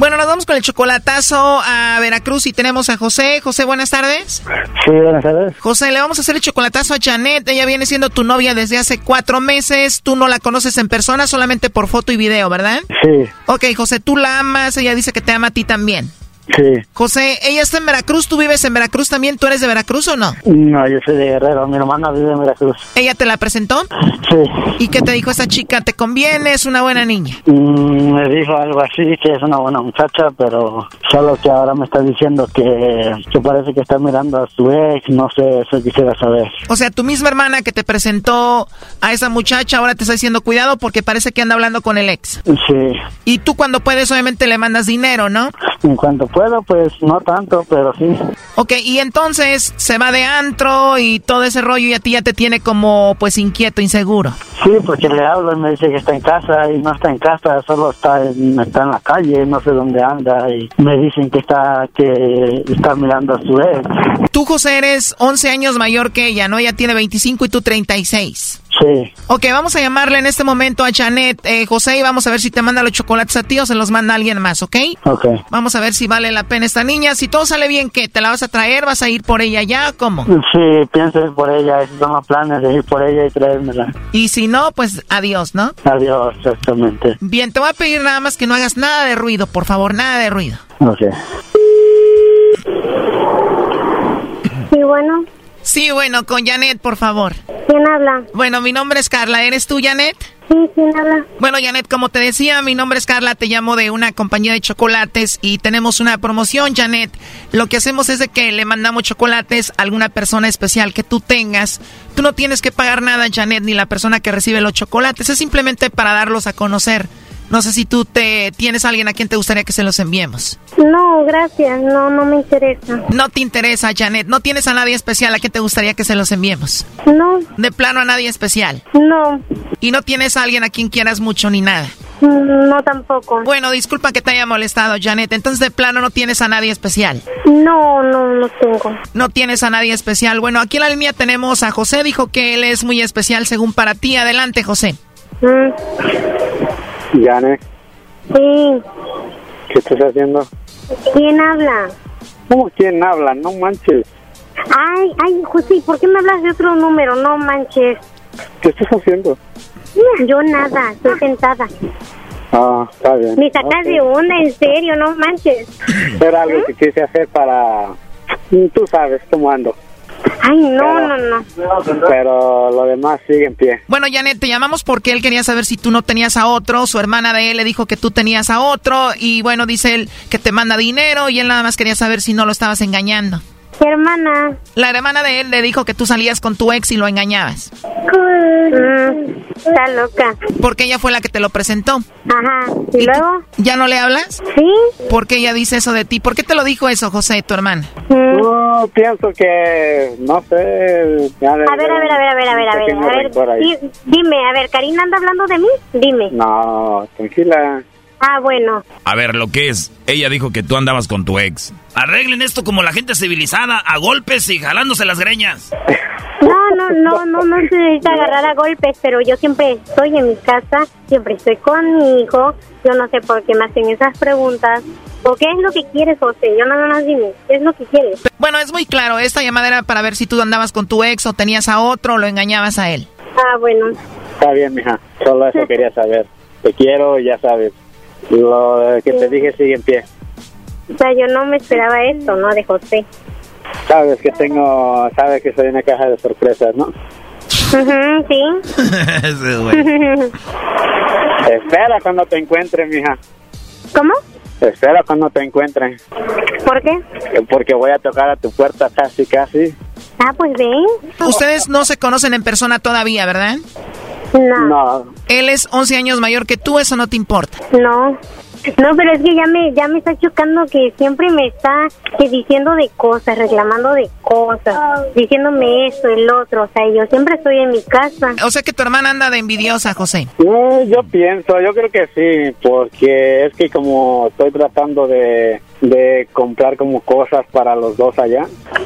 Bueno, nos vamos con el chocolatazo a Veracruz y tenemos a José. José, buenas tardes. Sí, buenas tardes. José, le vamos a hacer el chocolatazo a Janet. Ella viene siendo tu novia desde hace cuatro meses. Tú no la conoces en persona, solamente por foto y video, ¿verdad? Sí, Ok, José, tú la amas. Ella dice que te ama a ti también. Sí. José, ella está en Veracruz. ¿Tú vives en Veracruz también? ¿Tú eres de Veracruz o no? No, yo soy de Guerrero. Mi hermana vive en Veracruz. ¿Ella te la presentó? Sí. ¿Y qué te dijo esa chica? ¿Te conviene? ¿Es una buena niña? Mm, me dijo algo así, que es una buena muchacha, pero solo que ahora me está diciendo que, que parece que está mirando a su ex. No sé, eso quisiera saber. O sea, tu misma hermana que te presentó a esa muchacha ahora te está diciendo cuidado porque parece que anda hablando con el ex. Sí. Y tú cuando puedes obviamente le mandas dinero, ¿no? En cuanto puedo, pues no tanto, pero sí. Ok, y entonces se va de antro y todo ese rollo y a ti ya te tiene como pues inquieto, inseguro. Sí, porque le hablo y me dice que está en casa y no está en casa, solo está en, está en la calle, no sé dónde anda y me dicen que está que está mirando a su ex. Tú, José, eres 11 años mayor que ella, ¿no? Ella tiene 25 y tú 36. Sí. Ok, vamos a llamarle en este momento a Janet, eh, José, y vamos a ver si te manda los chocolates a ti o se los manda alguien más, ¿ok? Ok. Vamos a ver si vale la pena esta niña. Si todo sale bien, ¿qué? ¿Te la vas a traer? ¿Vas a ir por ella ya? ¿Cómo? Sí, pienso ir por ella, esos son los planes de ir por ella y traérmela. Y si no, pues adiós, ¿no? Adiós, exactamente. Bien, te voy a pedir nada más que no hagas nada de ruido, por favor, nada de ruido. Ok. Sí, bueno. Sí, bueno, con Janet, por favor. ¿Quién habla? Bueno, mi nombre es Carla. ¿Eres tú, Janet? Sí, ¿quién habla? Bueno, Janet, como te decía, mi nombre es Carla, te llamo de una compañía de chocolates y tenemos una promoción, Janet. Lo que hacemos es de que le mandamos chocolates a alguna persona especial que tú tengas. Tú no tienes que pagar nada, Janet, ni la persona que recibe los chocolates, es simplemente para darlos a conocer. No sé si tú te tienes a alguien a quien te gustaría que se los enviemos. No, gracias. No, no me interesa. No te interesa, Janet. No tienes a nadie especial a quien te gustaría que se los enviemos. No. De plano a nadie especial. No. Y no tienes a alguien a quien quieras mucho ni nada. Mm, No tampoco. Bueno, disculpa que te haya molestado, Janet. Entonces, de plano no tienes a nadie especial. No, no, no tengo. No tienes a nadie especial. Bueno, aquí en la línea tenemos a José. Dijo que él es muy especial según para ti. Adelante, José. Mm, Janet, Sí. ¿qué estás haciendo? ¿Quién habla? ¿Cómo quién habla? No manches. Ay, ay, José, ¿por qué me hablas de otro número? No manches. ¿Qué estás haciendo? Yo nada, estoy sentada. Ah, está bien. Me sacas de onda, en serio, no manches. Era algo que quise hacer para... Tú sabes cómo ando. Ay, no, no, no. Pero lo demás sigue en pie. Bueno, Janet, te llamamos porque él quería saber si tú no tenías a otro. Su hermana de él le dijo que tú tenías a otro. Y bueno, dice él que te manda dinero y él nada más quería saber si no lo estabas engañando. ¿Qué hermana? La hermana de él le dijo que tú salías con tu ex y lo engañabas. Mm, está loca. Porque ella fue la que te lo presentó. Ajá. ¿Y, luego? ¿Ya no le hablas? Sí. ¿Por qué ella dice eso de ti? ¿Por qué te lo dijo eso, José, tu hermana? Mm. No, pienso que, no sé. ya le- A ver, a ver, a ver, a ver, a ver, a ver. A dime, a ver, ¿Karina anda hablando de mí? Dime. No, tranquila. Ah, bueno. A ver, lo que es, ella dijo que tú andabas con tu ex. Arreglen esto como la gente civilizada, a golpes y jalándose las greñas. No, no, no, no, no se necesita agarrar a golpes, pero yo siempre estoy en mi casa, siempre estoy con mi hijo. Yo no sé por qué me hacen esas preguntas. ¿O qué es lo que quieres, José? Yo nada más dime, ¿qué es lo que quieres? Bueno, es muy claro. Esta llamada era para ver si tú andabas con tu ex o tenías a otro o lo engañabas a él. Ah, bueno. Está bien, mija. Solo eso quería saber. Te quiero y ya sabes. Lo que te dije sigue en pie. O sea, yo no me esperaba esto, ¿no? De José. Sabes que tengo, sabes que soy una caja de sorpresas, ¿no? Sí. [laughs] Espera cuando te encuentre, mija. ¿Cómo? Espera cuando te encuentre. ¿Por qué? Porque voy a tocar a tu puerta casi, casi. Ah, pues ven. Ustedes no se conocen en persona todavía, ¿verdad? No. No. Él es 11 años mayor que tú, eso no te importa. No. No, pero es que ya me ya me está chocando que siempre me está que diciendo de cosas, reclamando de cosas, diciéndome esto, el otro, o sea, yo siempre estoy en mi casa. O sea que tu hermana anda de envidiosa, José. No, yo pienso, yo creo que sí, porque es que como estoy tratando de, de comprar como cosas para los dos allá,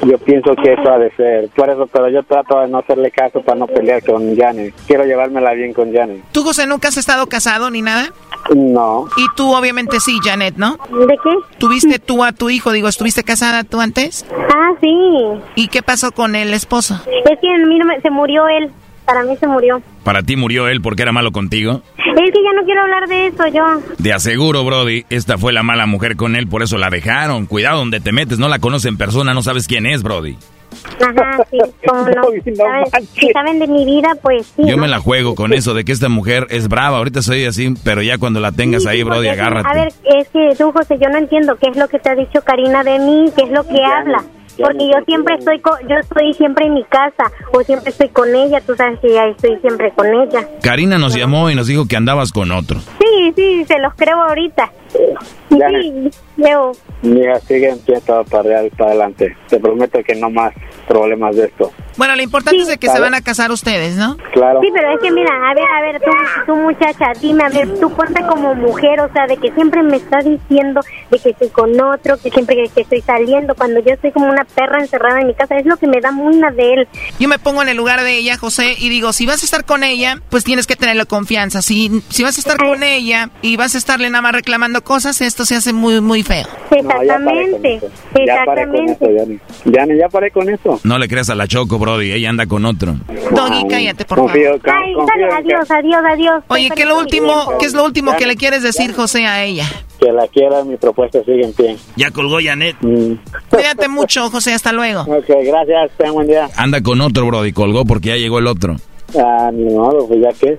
yo pienso que eso ha de ser. Por eso, pero yo trato de no hacerle caso para no pelear con Janet. Quiero llevármela bien con Janet. ¿Tú, José, nunca has estado casado ni nada? No. Y tú, obviamente, sí, Janet, ¿no? ¿De qué? ¿Tuviste tú a tu hijo? Digo, ¿estuviste casada tú antes? Ah, sí. ¿Y qué pasó con el esposo? Es que a mí no me- se murió él. Para mí se murió. ¿Para ti murió él porque era malo contigo? Es que ya no quiero hablar de eso, yo. De aseguro, Brody, esta fue la mala mujer con él, por eso la dejaron. Cuidado donde te metes, no la conoces en persona, no sabes quién es, Brody. Ajá, sí, [laughs] cómo no. ¿Saben? Si saben de mi vida, pues sí. Yo ¿no? me la juego con eso de que esta mujer es brava. Ahorita soy así, pero ya cuando la tengas Sí, ahí, sí, Brody, agárrate. A ver, es que tú, José, yo no entiendo qué es lo que te ha dicho Karina de mí, qué es lo que habla. Porque yo siempre estoy co- yo estoy siempre en mi casa o siempre estoy con ella, tú sabes que ya estoy siempre con ella. Karina nos llamó y nos dijo que andabas con otro. Sí, sí, se los creo ahorita. Sí, Leo. Mija, sigue en pie todo para, adelante. Te prometo que no más problemas de esto. Bueno, lo importante es de que se Claro. van a casar ustedes, ¿no? Claro. Sí, pero es que mira, a ver, a ver, tú, tú muchacha, dime, a ver, tú ponte como mujer, o sea, de que siempre me está diciendo de que estoy con otro, que siempre que, que estoy saliendo, cuando yo estoy como una perra encerrada en mi casa, es lo que me da muina de él. Yo me pongo en el lugar de ella, José, y digo, si vas a estar con ella, pues tienes que tenerle confianza. Si, si vas a estar con ella y vas a estarle nada más reclamando cosas, esto se hace muy, muy feo. Exactamente, Ya paré con eso, Yanni. Yanni, ya paré con eso. No le creas a la Choco, Brody, ella anda con otro. Doggy, cállate, por Confío, favor. Ay, dale, adiós, adiós, adiós. Oye, ¿qué es lo último, qué es lo último que le quieres decir, José, a ella? Que la quiera, mi propuesta sigue en pie. Ya colgó Janet. Cuídate mucho, José, hasta luego. [laughs] Ok, gracias, ten buen día. Anda con otro, Brody, colgó porque ya llegó el otro. Ah, ni modo, pues ya que.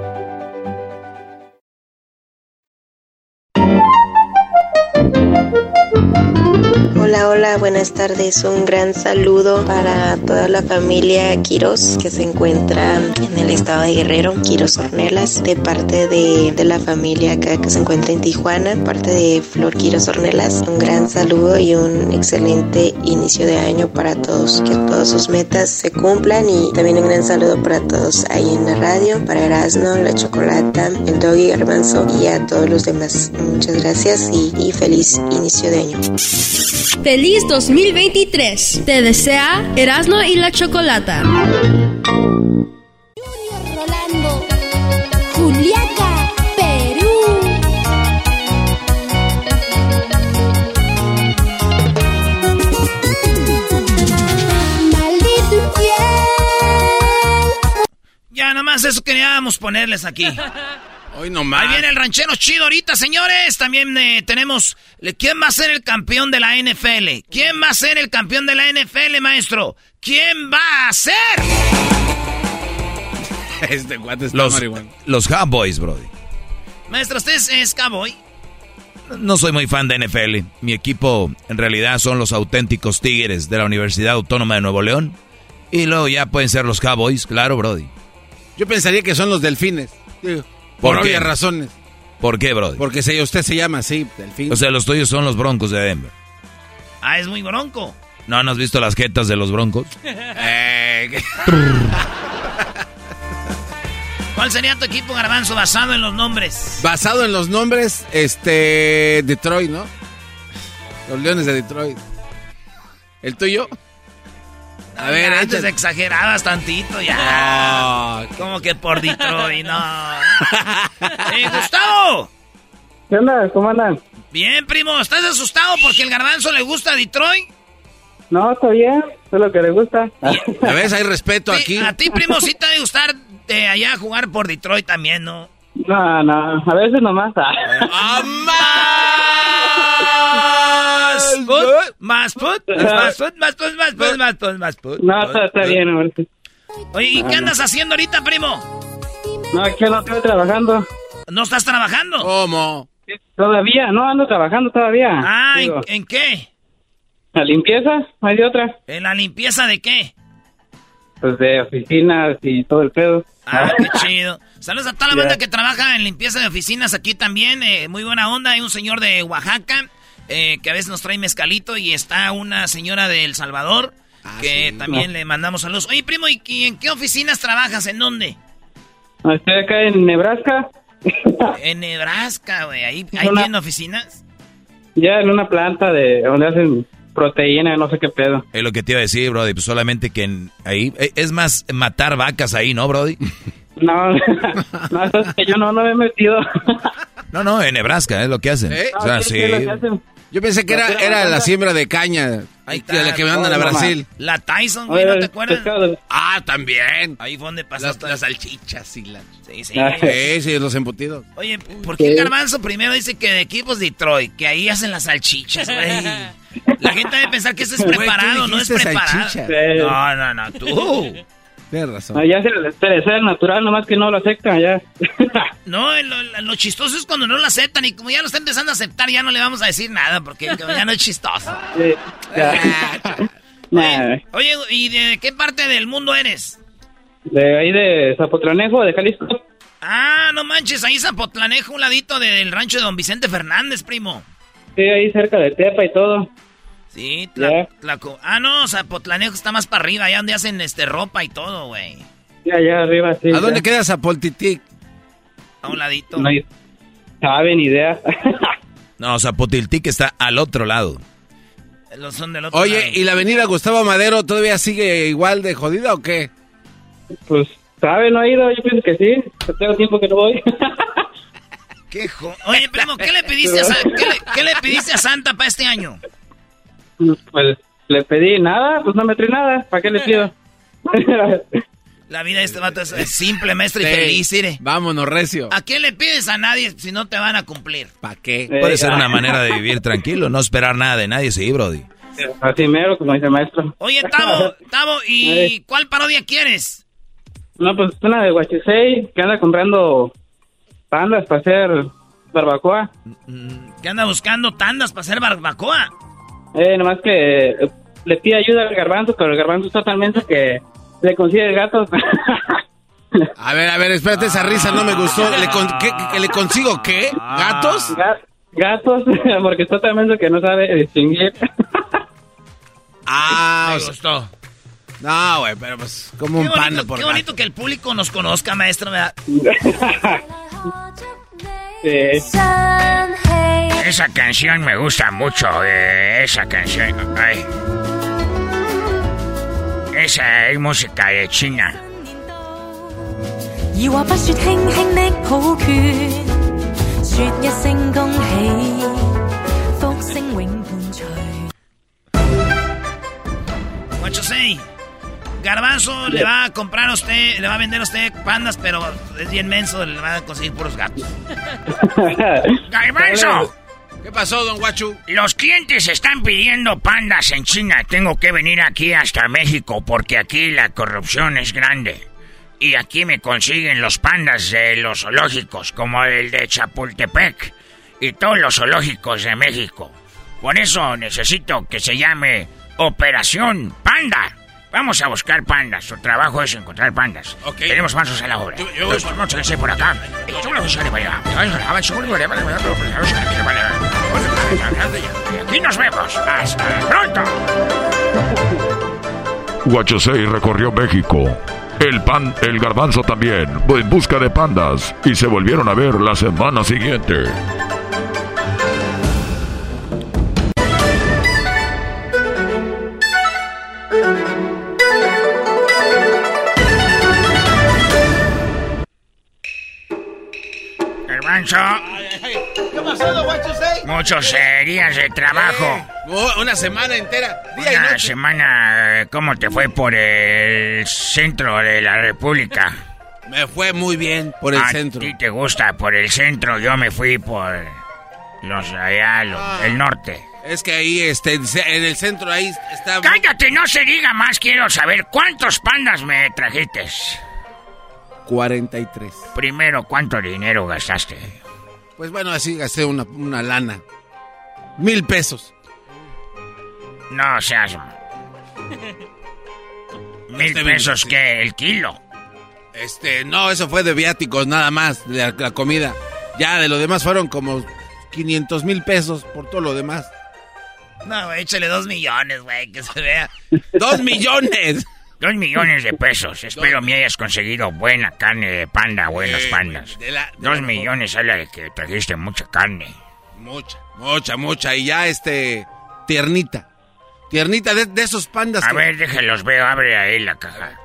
Hola buenas tardes. Un gran saludo para toda la familia Quiros que se encuentra en el estado de Guerrero, Quiros Ornelas, de parte de, de la familia acá que se encuentra en Tijuana, parte de Flor Quiros Ornelas. Un gran saludo y un excelente inicio de año para todos. Que todas sus metas se cumplan y también un gran saludo para todos ahí en la radio, para Erasmo, la Chocolata, el Doggy Garbanzo y a todos los demás. Muchas gracias y feliz inicio de año. Feliz 2023. Te desea Erasmo y la Chocolata. Rolando, Juliaca, Perú. Maldito infiel. Ya nomás eso queríamos ponerles aquí. [laughs] Hoy nomás. Ahí viene el ranchero chido ahorita, señores. También eh, tenemos. ¿Quién va a ser el campeón de la NFL? ¿Quién va a ser el campeón de la NFL, maestro? ¿Quién va a ser? [laughs] Este guante está Los, marihuana. los Cowboys, Brody. Maestro, ¿usted es, es cowboy? No soy muy fan de NFL. Mi equipo en realidad son los auténticos Tigres de la Universidad Autónoma de Nuevo León. Y luego ya pueden ser los Cowboys, claro, Brody. Yo pensaría que son los delfines. Digo, ¿Por obvias razones. ¿Por qué, Brody? Porque se- usted se llama así, delfín. O sea, los tuyos son los Broncos de Denver. Ah, es muy bronco. ¿No, ¿No has visto las jetas de los Broncos? [laughs] Eh. [laughs] ¿Cuál sería tu equipo garbanzo basado en los nombres? Basado en los nombres, este. Detroit, ¿no? Los Leones de Detroit. ¿El tuyo? A ver, Ya, antes exagerabas tantito ya. Como que por Detroit, no. [laughs] ¡Eh, Gustavo! ¿Qué onda? ¿Cómo andan? Bien, primo, ¿estás asustado porque el garbanzo le gusta Detroit? No, está bien, es lo que le gusta. ¿Ya ves? Hay respeto Sí, aquí. A ti, primo, sí te debe gustar de allá jugar por Detroit también, ¿no? No, no, a veces nomás. ¡Más put! ¡Más put! ¡Más put! ¡Más put! ¡Más put! ¡Más put! ¡Más put! No, está, está bien, hombre. Oye, ¿y qué Ah, andas haciendo ahorita, primo? No, es que no estoy trabajando. ¿No estás trabajando? ¿Cómo? Todavía, no ando trabajando todavía. Ah, ¿en, en qué? La limpieza, no hay de otra. ¿En la limpieza de qué? Pues de oficinas y todo el pedo. Ah, qué chido. Saludos a toda la [laughs] banda que trabaja en limpieza de oficinas aquí también. eh, muy buena onda. Hay un señor de Oaxaca eh, que a veces nos trae mezcalito y está una señora de El Salvador que también le mandamos saludos. Oye, primo, ¿y en qué oficinas trabajas? ¿En dónde? Estoy acá en Nebraska, [laughs] En Nebraska, güey. ¿Ahí, ahí Una- tienen oficinas? ya en una planta de donde hacen proteína, no sé qué pedo. Es lo que te iba a decir, Brody. Pues solamente que en- ahí. eh, Es más matar vacas ahí, ¿no, Brody? [laughs] No, [laughs] no, eso es que yo no, no me he metido. No, no, en Nebraska es lo que hacen. ¿Eh? O sea, sí. Yo pensé que era, era la siembra de caña. Ahí de la que mandan a Brasil. La Tyson, güey, ¿no te acuerdas? pescado. Ah, también. Ahí fue donde pasaste. las salchichas y las... Sí, sí. Ah. Sí, sí, los embutidos. Oye, ¿por qué el garbanzo primero dice que de equipos Detroit, que ahí hacen las salchichas, güey? [laughs] La gente debe pensar que eso es Güey, preparado, no es preparado. salchicha. No, no, no, tú. Tienes razón. No, ya se les se les sale natural, nomás que no lo aceptan ya. [laughs] No, lo, lo chistoso es cuando no lo aceptan y como ya lo está empezando a aceptar, ya no le vamos a decir nada porque ya no es chistoso. [laughs] Sí, ya. [laughs] Nah, Oye, ¿y de qué parte del mundo eres? de ahí de Zapotlanejo, de Jalisco. Ah, no manches, ahí Zapotlanejo, un ladito del rancho de don Vicente Fernández, primo. Sí, ahí cerca de Tepa y todo. Sí, Tla- Tlaco- Ah, no, Zapotlanejo está más para arriba, allá donde hacen este ropa y todo, güey. Sí, allá arriba, sí. ¿A ya. dónde queda Zapoltitic? A un ladito. No hay- sabe ni idea. [laughs] No, Zapotiltic está al otro lado. Los son del otro Oye, lado. ¿y la avenida Gustavo Madero todavía sigue igual de jodida o qué? pues, sabe, no ha ido, yo pienso que sí. Pero Tengo tiempo que no voy. [laughs] ¿Qué jo- Oye, primo, ¿qué le [laughs] pediste a, Sa- qué le, qué le pediste a Santa para este año? Pues, le pedí nada, pues no me trae nada. ¿Para qué le pido? [laughs] La vida de este vato es, simple, maestro, y Sí. feliz, mire. Vámonos, recio. ¿A qué le pides a nadie si no te van a cumplir? ¿Para qué? Puede ser una manera de vivir tranquilo, no esperar nada de nadie, sí, Brody. Así mero, como dice el maestro. Oye, Tavo, Tavo, ¿y [laughs] cuál parodia quieres? No, pues una de Huachisei que anda comprando pandas para hacer barbacoa. ¿Que anda buscando tandas para hacer barbacoa? Eh, nomás que eh, le pide ayuda al garbanzo, pero el garbanzo está tan menso que le consigue gatos. [laughs] A ver, a ver, espérate, esa risa no me gustó. ¿Le, con- qué- qué- le consigo qué? ¿Gatos? Ga- gatos, [laughs] porque está tan menso que no sabe distinguir. [laughs] Ah, Me o sea- gustó. No, güey, pero pues como un Qué panda bonito, por qué gato. bonito que el público nos conozca, maestro. ¿verdad? Esa canción me gusta mucho, eh, esa canción. Esa es música de China. Guacho Garbanzo le va a comprar a usted, le va a vender a usted pandas, pero es bien menso, le va a conseguir puros gatos. [laughs] ¡Garbanzo! ¿Qué pasó, don Guachu? Los clientes están pidiendo pandas en China. Tengo que venir aquí hasta México porque aquí la corrupción es grande. Y aquí me consiguen los pandas de los zoológicos, como el de Chapultepec y todos los zoológicos de México. Por eso necesito que se llame Operación Panda. Vamos a buscar pandas. Su trabajo es encontrar pandas. Tenemos manos a la obra. Yo- yo voy sé por acá. Aquí nos vemos. Hasta pronto. Guachosei recorrió México. El pan, el garbanzo también, en busca de pandas, y se volvieron a ver la semana siguiente. Garbanzo, ¿Qué pasó, don Guachosei? muchos eh, días de trabajo. Oh, una semana entera, día y Una noche. semana, eh, ¿cómo te fue por el centro de la República? Me fue muy bien por el a centro. ti te gusta por el centro, yo me fui por los allá, los, Ah. el norte. Es que ahí, este, en el centro, ahí está... Cállate, no se diga más, quiero saber cuántos pandas me trajiste. 43. Primero, ¿cuánto dinero gastaste? Pues bueno, así gasté una, una lana. Mil pesos. No seas... [laughs] Mil Este pesos que el kilo. Este, no, eso fue de viáticos nada más, de la, la comida. Ya de lo demás fueron como 500 mil pesos por todo lo demás. No, échale dos millones, güey, que se vea. [laughs] ¡Dos millones! Dos millones de pesos. [laughs] Espero me hayas conseguido buena carne de panda, buenos Eh, pandas. de la- de Dos la- millones habla de que trajiste mucha carne. Mucha, mucha, mucha. Y ya, este, tiernita. Tiernita de, de esos pandas. A que- ver, déjenlos veo, abre ahí la caja.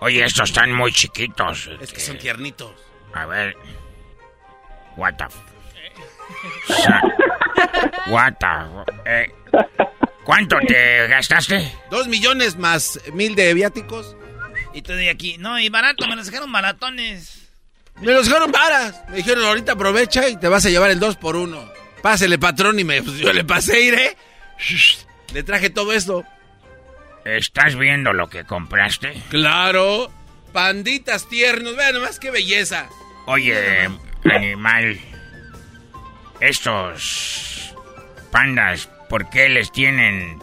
Oye, estos están muy chiquitos. Es que son tiernitos. A ver. What the... f- [laughs] What the... eh, ¿Cuánto te gastaste? Dos millones más mil de viáticos. Y te di aquí, no, y barato, me los dejaron baratones. Me los dejaron varas. Me dijeron, ahorita aprovecha y te vas a llevar el dos por uno. Pásele, patrón, y me, pues, yo le pasé, iré. Le traje todo esto. ¿Estás viendo lo que compraste? Claro. Panditas tiernos. Vean nomás qué belleza. Oye, animal. Estos pandas, ¿por qué les tienen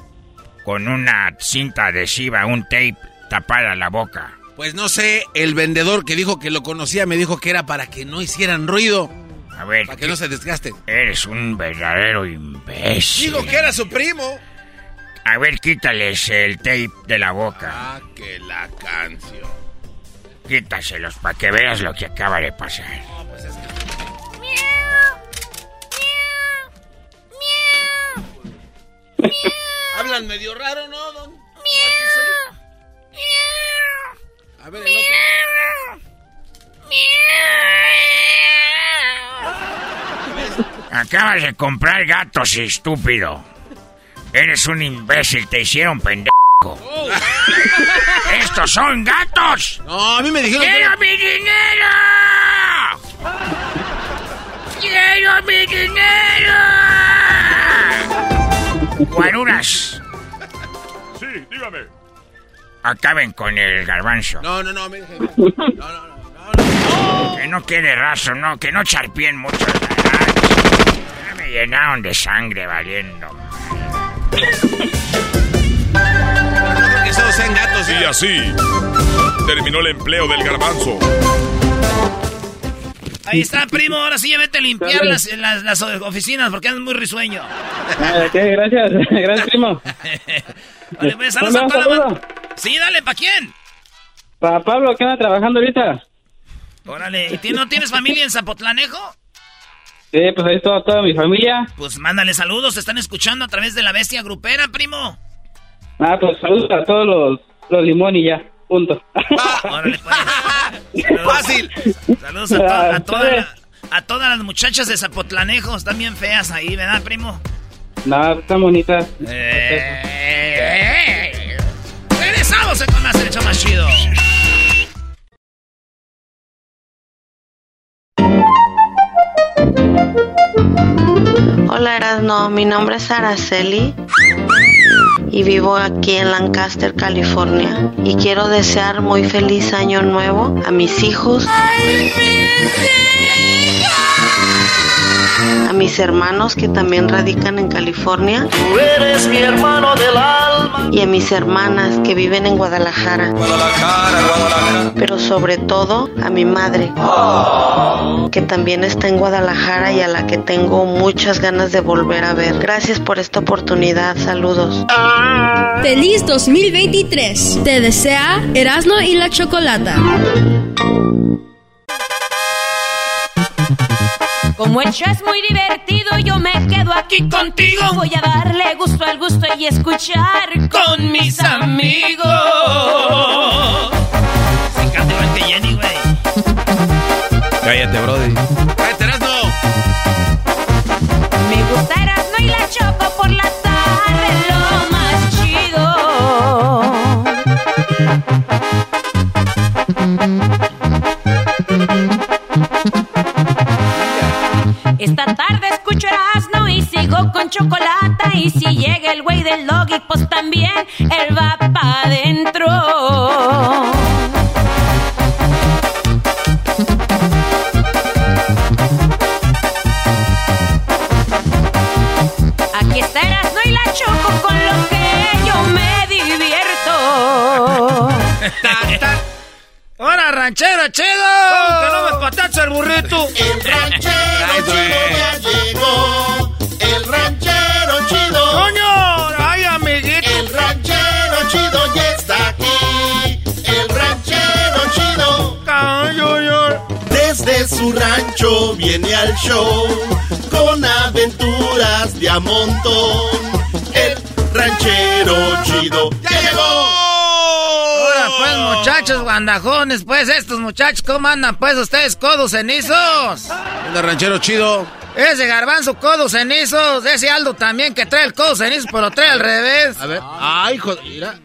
con una cinta adhesiva, un tape tapada la boca? Pues no sé, el vendedor que dijo que lo conocía me dijo que era para que no hicieran ruido. A ver, Para que no se desgasten. eres un verdadero imbécil. Digo que era su primo. A ver, quítales el tape de la boca. Ah, que la canción. Quítaselos para que veas lo que acaba de pasar. Hablan medio raro, ¿no, don? A ver, el Acabas de comprar gatos, estúpido. Eres un imbécil, te hicieron pendejo. ¡Estos son gatos! No, a mí me dijeron ¡Quiero mi dinero! ¡Quiero mi dinero! Guaruras, Sí, dígame. acaben con el garbanzo. No, no, no, me dije- [laughs] No, no, no. Que no quede raso, no, que no charpien mucho. Ya me llenaron de sangre valiendo. Que todos sean gatos. Y así terminó el empleo del garbanzo. Ahí está, primo. Ahora sí, ya vete a limpiar las, las, las oficinas porque andas muy risueño. Ah, gracias. [laughs] Gracias, primo. [laughs] Vale, pues, saludos a toda la banda. Sí, dale, ¿para quién? Para Pablo, que anda trabajando ahorita. Órale, ¿y no tienes familia en Zapotlanejo? Sí, pues ahí está toda mi familia. Pues mándale saludos, te están escuchando a través de la bestia grupera, primo. Ah, pues saludos a todos los, los limón y ya. Punto. Órale, pues. [laughs] Fácil. Saludos a, to- a, toda la- a todas las muchachas de Zapotlanejo. Están bien feas ahí, ¿verdad, primo? Nada, están bonitas. Eh, Regresamos con más hecho más chido. Hola Erasno, mi nombre es Araceli y vivo aquí en Lancaster, California. Y quiero desear muy feliz año nuevo a mis hijos, mis hermanos que también radican en California Tú eres mi hermano del alma. y a mis hermanas que viven en Guadalajara. Pero sobre todo a mi madre, que también está en Guadalajara y a la que tengo muchas ganas de volver a ver. Gracias por esta oportunidad. Saludos. Feliz 2023. Te desea Erasmo y la Chocolata. Como el show es muy divertido, yo me quedo aquí contigo. Voy a darle gusto al gusto y escuchar con mis amigos. Que Jenny, güey. Cállate, Brody. ¡Cállate, Erasmo! Me gusta Erasmo y la Choco por la tarde, lo más chido. Esta tarde escucho Erasmo y sigo con chocolate. Y si llega el güey del doggy, pues también él va pa' adentro. Aquí está Erasmo y la Choco con lo que yo me divierto. ¡Hora, ranchero, chido! ¿Cómo que no me patacha el burrito? El ranchero chido ya llegó. El ranchero chido. ¡Coño! ¡Ay, amiguito! El ranchero chido ya está aquí. El ranchero chido. Desde su rancho viene al show con aventuras de a montón. El ranchero chido ya llegó. Muchachos guandajones, pues, estos muchachos, ¿cómo andan, pues, ustedes, codos cenizos? Anda, ranchero chido. Ese garbanzo, codos cenizos, ese Aldo también que trae el codo cenizo, pero trae al revés. A ver. Ay, joder. Mira.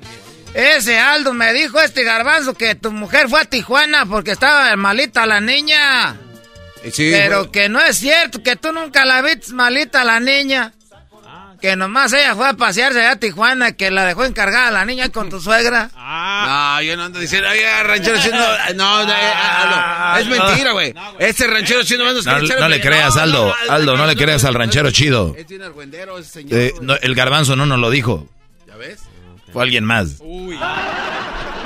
Ese Aldo me dijo este garbanzo que tu mujer fue a Tijuana porque estaba malita la niña. Sí, pero que no es cierto, que tú nunca la viste malita la niña. Que nomás ella fue a pasearse allá a Tijuana, que la dejó encargada la niña con tu suegra. [laughs] No, yo no ando diciendo, oye, ranchero chido. No, no, eh, Aldo, es mentira, güey. Este ranchero chido no No, no le creas, Aldo. Aldo, no le creas al ranchero chido. Es bien argüendero ese señor. Eh, no, el garbanzo no nos lo dijo. ¿Ya ves? Fue alguien más. Uy.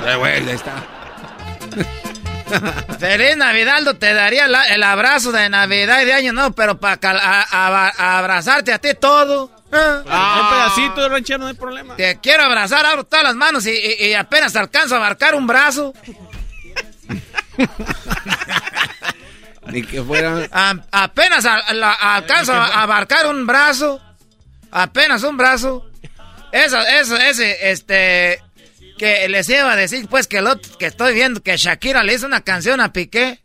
Eh, güey, ahí está. [laughs] Feliz Navidad, Aldo, te daría la- el abrazo de Navidad y de Año Nuevo, pero para abrazarte a ti todo. Un pedacito de ranchero, no hay problema. Te quiero abrazar, abro todas las manos y, y- y apenas alcanzo a abarcar un brazo. [laughs] Ni que fuera. A- apenas a- la- alcanzo a abarcar un brazo. Apenas un brazo. Eso, eso, ese, este. Que les iba a decir, pues, que el otro que estoy viendo que Shakira le hizo una canción a Piqué.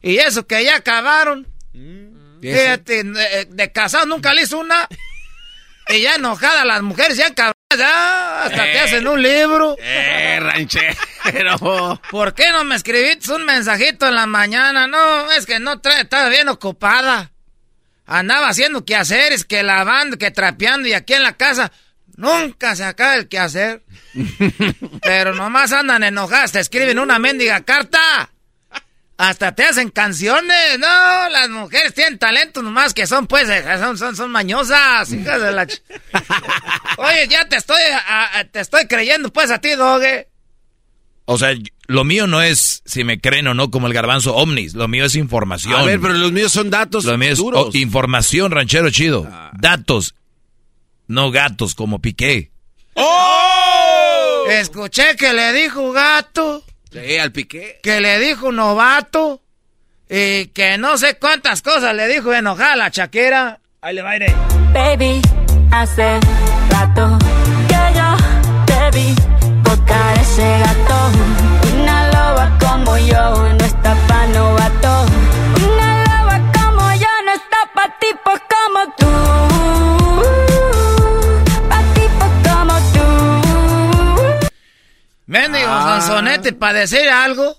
Y eso que ya acabaron. Fíjate, eh, de casado nunca le hizo una. Y ya enojada las mujeres, ya cabronas, ya hasta te Eh. hacen un libro. Eh, ranchero. ¿Por qué no me escribiste un mensajito en la mañana? No, es que no trae, estaba bien ocupada. Andaba haciendo quehaceres, que lavando, que trapeando y aquí en la casa nunca se acaba el quehacer. [laughs] Pero nomás andan enojadas, te escriben una mendiga carta. Hasta te hacen canciones. No, las mujeres tienen talento nomás que son, pues, eh, son, son, son mañosas. Hijas de la... ch- [laughs] Oye, ya te estoy, a- a- te estoy creyendo, pues, a ti, Doge. O sea, lo mío no es si me creen o no como el garbanzo ovnis. Lo mío es información. A ver, pero los míos son datos Lo mío es duros. oh, información, ranchero chido. Datos. No gatos como Piqué. ¡Oh! Escuché que le dijo gato. Sí, al piqué. Que le dijo novato. Y que no sé cuántas cosas le dijo enojada a la chaquera. Ahí le va a ir. Baby, hace rato que yo te vi tocar ese gato. Una loba como yo no está pa' novato. Una loba como yo no está pa' tipos como tú. Mendigo Ah. sonsonete para decir algo.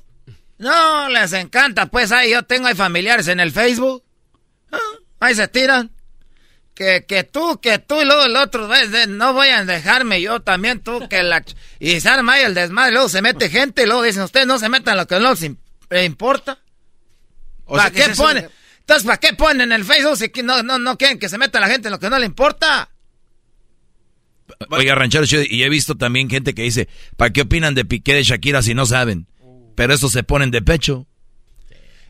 No, les encanta. Pues ahí yo tengo ahí familiares en el Facebook. Ah, Ahí se tiran. Que, que tú, que tú y luego el otro, ves, no voy a dejarme yo también, tú, que la... Y se arma ahí el desmadre, luego se mete gente y luego dicen, ustedes no se metan en lo que no les im- importa. O ¿Para sea, qué es ponen? Entonces, ¿para qué ponen en el Facebook si no, no, no quieren que se meta la gente en lo que no le importa? Oiga, ranchero chido, y he visto también gente que dice, ¿para qué opinan de Piqué de Shakira si no saben? Pero estos se ponen de pecho.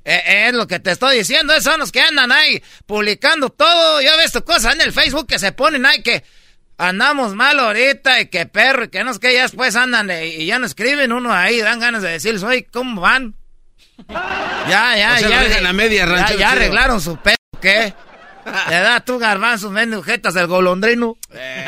Eh, es lo que te estoy diciendo, esos son los que andan ahí publicando todo. Yo he visto cosas en el Facebook que se ponen ahí que andamos mal ahorita y que perro y que no sé qué, ya después andan eh, y ya no escriben uno ahí, dan ganas de decirles, oye, ¿cómo van? [laughs] Ya, ya, O sea, ya. lo dejan a media, ya, ranchero ya arreglaron su pedo, ¿qué? Le da tu garbanzos, mendijujetas del golondrino. Eh,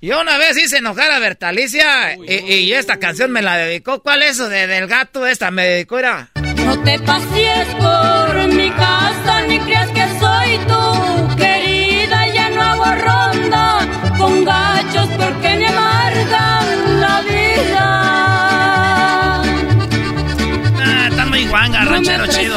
Yo una vez hice enojar a Bertalicia y, y esta canción me la dedicó. ¿Cuál es eso de, del gato? Esta me dedicó, era... No te pasees por mi casa ni creas que soy tu querida. Ya no hago ronda con gachos porque me amargan la vida. Ah, está muy guanga, ranchero chido.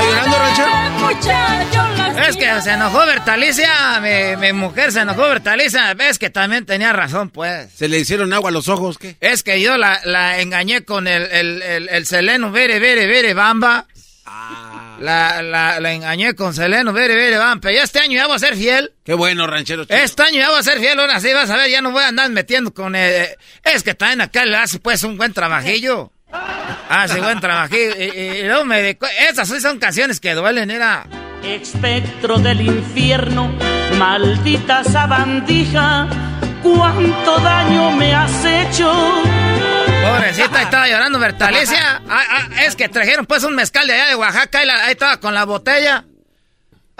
¿Está llorando, las Es que se enojó Bertalicia, mi, mi mujer se enojó Bertalicia. Ves que también tenía razón, pues. ¿Se le hicieron agua a los ojos? ¿Qué? Es que yo la, la engañé con el, el, el, el Seleno Vere Vere Vere Bamba. La, la, la engañé con Seleno Vere Vere Bamba. Pero ya este año ya voy a ser fiel. Qué bueno, ranchero chido. Este año ya voy a ser fiel, ahora sí vas a ver, ya no voy a andar metiendo con... eh, es que también acá le hace pues un buen trabajillo. Hace buen trabajillo. Y, y- y luego me Esas sí son canciones que duelen, era... Espectro del infierno, maldita sabandija, cuánto daño me has hecho. Pobrecita, ahí estaba llorando Bertalicia. Ah, ah, es que trajeron pues un mezcal de allá de Oaxaca y la- ahí estaba con la botella.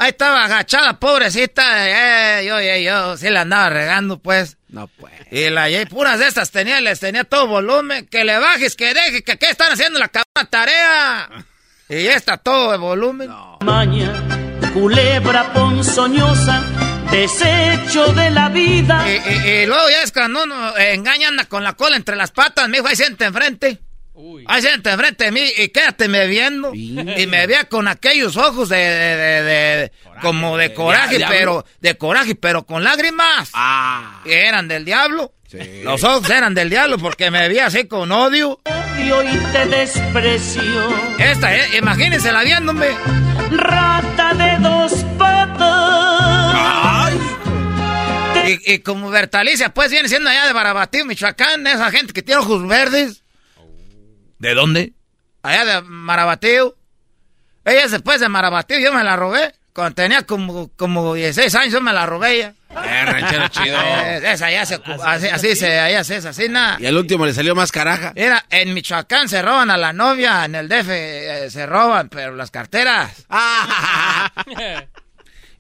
Ahí estaba agachada, pobrecita. Eh, yo, yo, yo, sí la andaba regando pues. No, pues. Y la y puras de estas tenía, les tenía todo volumen. Que le bajes, que deje, que qué están haciendo la cabrona tarea. Y ya está todo de volumen. Maña, culebra ponzoñosa, desecho de la vida. Y, y- y luego ya es cuando uno engaña, anda con la cola entre las patas, me dijo, ahí siente enfrente. Ahí siente enfrente de mí y quédate me viendo. Y me veía con aquellos ojos de, de- de- de- como de coraje, pero, de coraje, pero con lágrimas. Ah. Que eran del diablo. Los ojos eran del diablo porque me veía así con odio. Odio y te desprecio. Esta, eh, imagínensela viéndome. Rata de dos patas. Y, y como Bertalicia, pues viene siendo allá de Barabatío, Michoacán, esa gente que tiene ojos verdes. ¿De dónde? allá de Marabatío. Ella después de Marabatío, yo me la robé. Cuando tenía como, como 16 años, yo me la robé ella. Eh, ranchero [laughs] chido. Esa ya se, así, así se, allá se es así, nada. Y al último le salió más caraja. Era, en Michoacán se roban a la novia, en el DF eh, se roban, pero las carteras. [laughs]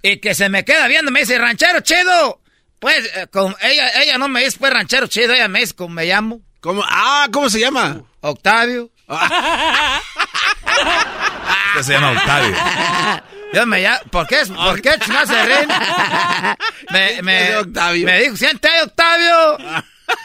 y que se me queda viendo, me dice, ranchero chido. Pues, eh, con, ella, ella no me dice, pues, ranchero chido, ella me dice, como me llamo. ¿Cómo? Ah, ¿cómo se llama? Octavio. Este se llama Octavio. Yo me llamo, ¿por qué, por qué no se ríen? Me, me, me dijo, siente ahí, Octavio.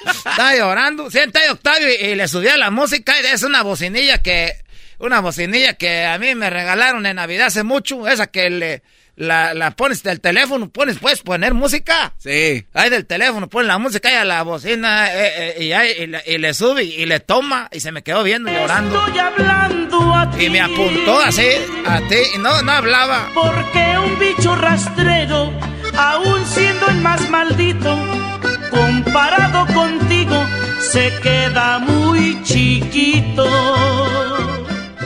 Estaba llorando, siente ahí, Octavio, y, y le subí a la música, y es una bocinilla que, una bocinilla que a mí me regalaron en Navidad hace mucho, esa que le, la, la pones del teléfono, pones, puedes poner música. Sí. Ahí del teléfono, pones la música ahí a la bocina eh, eh, y, ahí, y, le, y le sube y le toma y se me quedó viendo llorando. Estoy hablando a ti. Y me apuntó así a ti y no, no hablaba. Porque un bicho rastrero, aún siendo el más maldito, comparado contigo, se queda muy chiquito.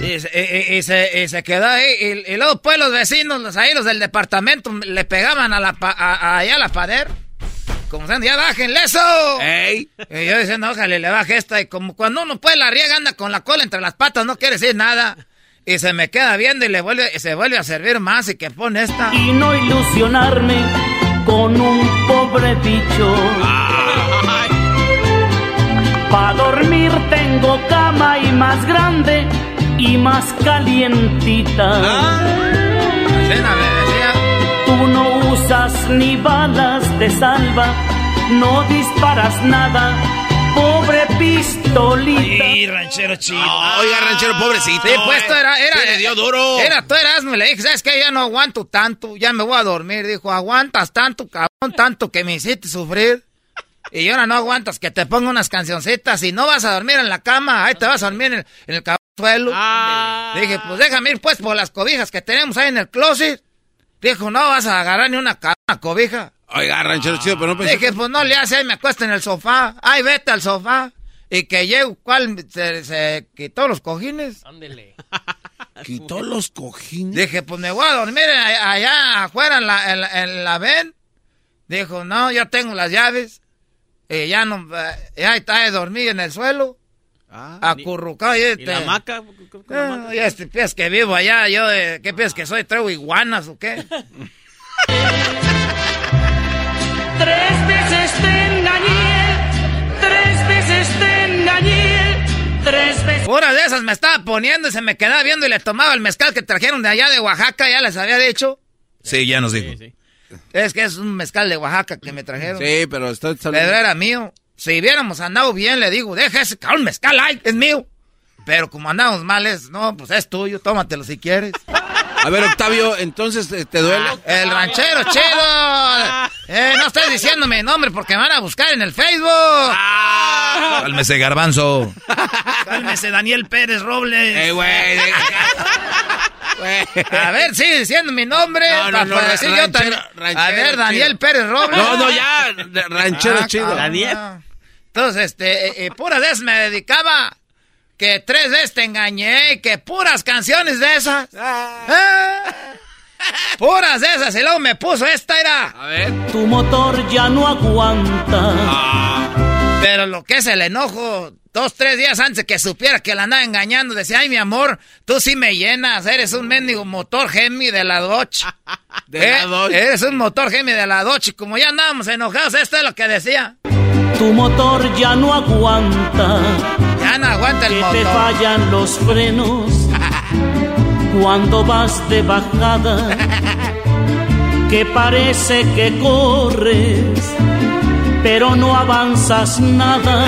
Y, se- y- y- y se, y se quedó ahí. Y, y luego pues los vecinos, los ahí los del departamento, le pegaban a la a, a- allá a la pader. Como diciendo, ya bájenle eso. Ey. Y yo diciendo, ojalá le baje esta. Y como cuando uno pues la riega anda con la cola entre las patas, no quiere decir nada. Y se me queda viendo y le vuelve, y se vuelve a servir más y que pone esta. Y no ilusionarme con un pobre bicho. Para dormir tengo cama y más grande y más calientita. Cena me decía. Tú no usas ni balas de salva, no disparas nada, pobre pistolita. Y ranchero chido. oiga, ranchero, pobrecito. Sí, pues esto era, era. Sí, le dio duro. Era, tú eras, me le dije, ¿sabes qué? Ya no aguanto tanto, ya me voy a dormir. Dijo, aguantas tanto, cabrón, tanto que me hiciste sufrir. Y ahora no aguantas que te ponga unas cancioncitas y no vas a dormir en la cama, ahí te vas a dormir en el, en el suelo. Dije, pues déjame ir pues por las cobijas que tenemos ahí en el closet. Dijo, no vas a agarrar ni una, ca- una cobija. Oiga, ranchero chido, pero no pensé. Dije, pues no le hace, ahí me acuesto en el sofá. Ay, vete al sofá. Y que llego, ¿cuál? Se, se quitó los cojines. Ándele. [laughs] Quitó los cojines. Dije, pues me voy a dormir allá afuera en la, en, la- en la ven. Dijo, no, yo tengo las llaves. Y ya no, eh, ya está de dormir en el suelo. Acurrucado. Y, este, ¿Y la hamaca? Ah, ya este pies que vivo allá, yo, eh, ¿qué pies que soy? ¿Traigo iguanas o qué? [laughs] Tres veces te engañé, tres veces te engañé, tres veces. Pura de esas me estaba poniendo y se me quedaba viendo y le tomaba el mezcal que trajeron de allá de Oaxaca, ya les había dicho. Sí, ya nos dijo. Es que es un mezcal de Oaxaca que me trajeron. Sí, pero está Pero era mío. Si hubiéramos andado bien, le digo, deja ese cabrón mezcal ahí, es mío. Pero como andamos mal, es, no, pues es tuyo, tómatelo si quieres. A ver, Octavio, entonces, eh, ¿te duele? El ranchero chido. Eh, no estés diciendo mi nombre porque me van a buscar en el Facebook. Cálmese, garbanzo. Cálmese, Daniel Pérez Robles. Eh, güey. A ver, sigue diciendo mi nombre. No, no, para no, poder decir yo ranchero- también. A ver, Daniel chido. Pérez Robles. No, no, ya, ranchero Ah, chido. Daniel. Entonces, este, eh, eh, pura vez me dedicaba que tres veces te engañé y que puras canciones de esas. Ah. [laughs] Puras de esas. Y luego me puso esta era. A ver. Tu motor ya no aguanta. Pero lo que es el enojo, dos, tres días antes de que supiera que la andaba engañando, decía, ay, mi amor, tú sí me llenas, eres un mendigo motor Gemi de la Dodge. [laughs] De la Eh, Dodge. Eres un motor Gemi de la Dodge. Y como ya andábamos enojados, esto es lo que decía. Tu motor ya no aguanta. Ya no aguanta el que motor. te fallan los frenos [laughs] cuando vas de bajada. [laughs] Que parece que corres, pero no avanzas nada.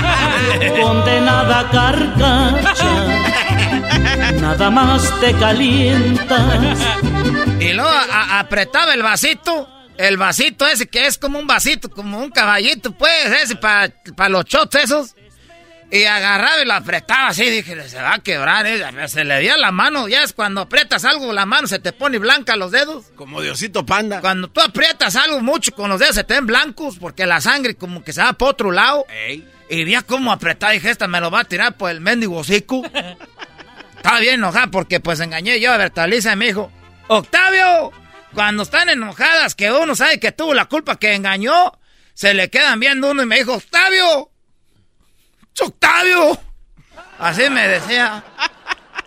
[laughs] Condenada carcacha, nada más te calientas. Y luego apretaba el vasito. El vasito ese que es como un vasito, como un caballito, pues, ese para los shots esos. Y agarraba y lo apretaba así, dije, se va a quebrar, eh. se le dio la mano, ya es cuando aprietas algo, la mano se te pone blanca los dedos. Como Diosito Panda. Cuando tú aprietas algo mucho con los dedos se te ven blancos, porque la sangre como que se va por otro lado. Y vi cómo apretaba, dije, esta me lo va a tirar por el mendigo hocico. [laughs] Estaba bien enojada porque pues engañé yo a Bertaliza y me dijo, Octavio, cuando están enojadas que uno sabe que tuvo la culpa que engañó, se le quedan viendo uno y me dijo, Octavio, Octavio. Así me decía.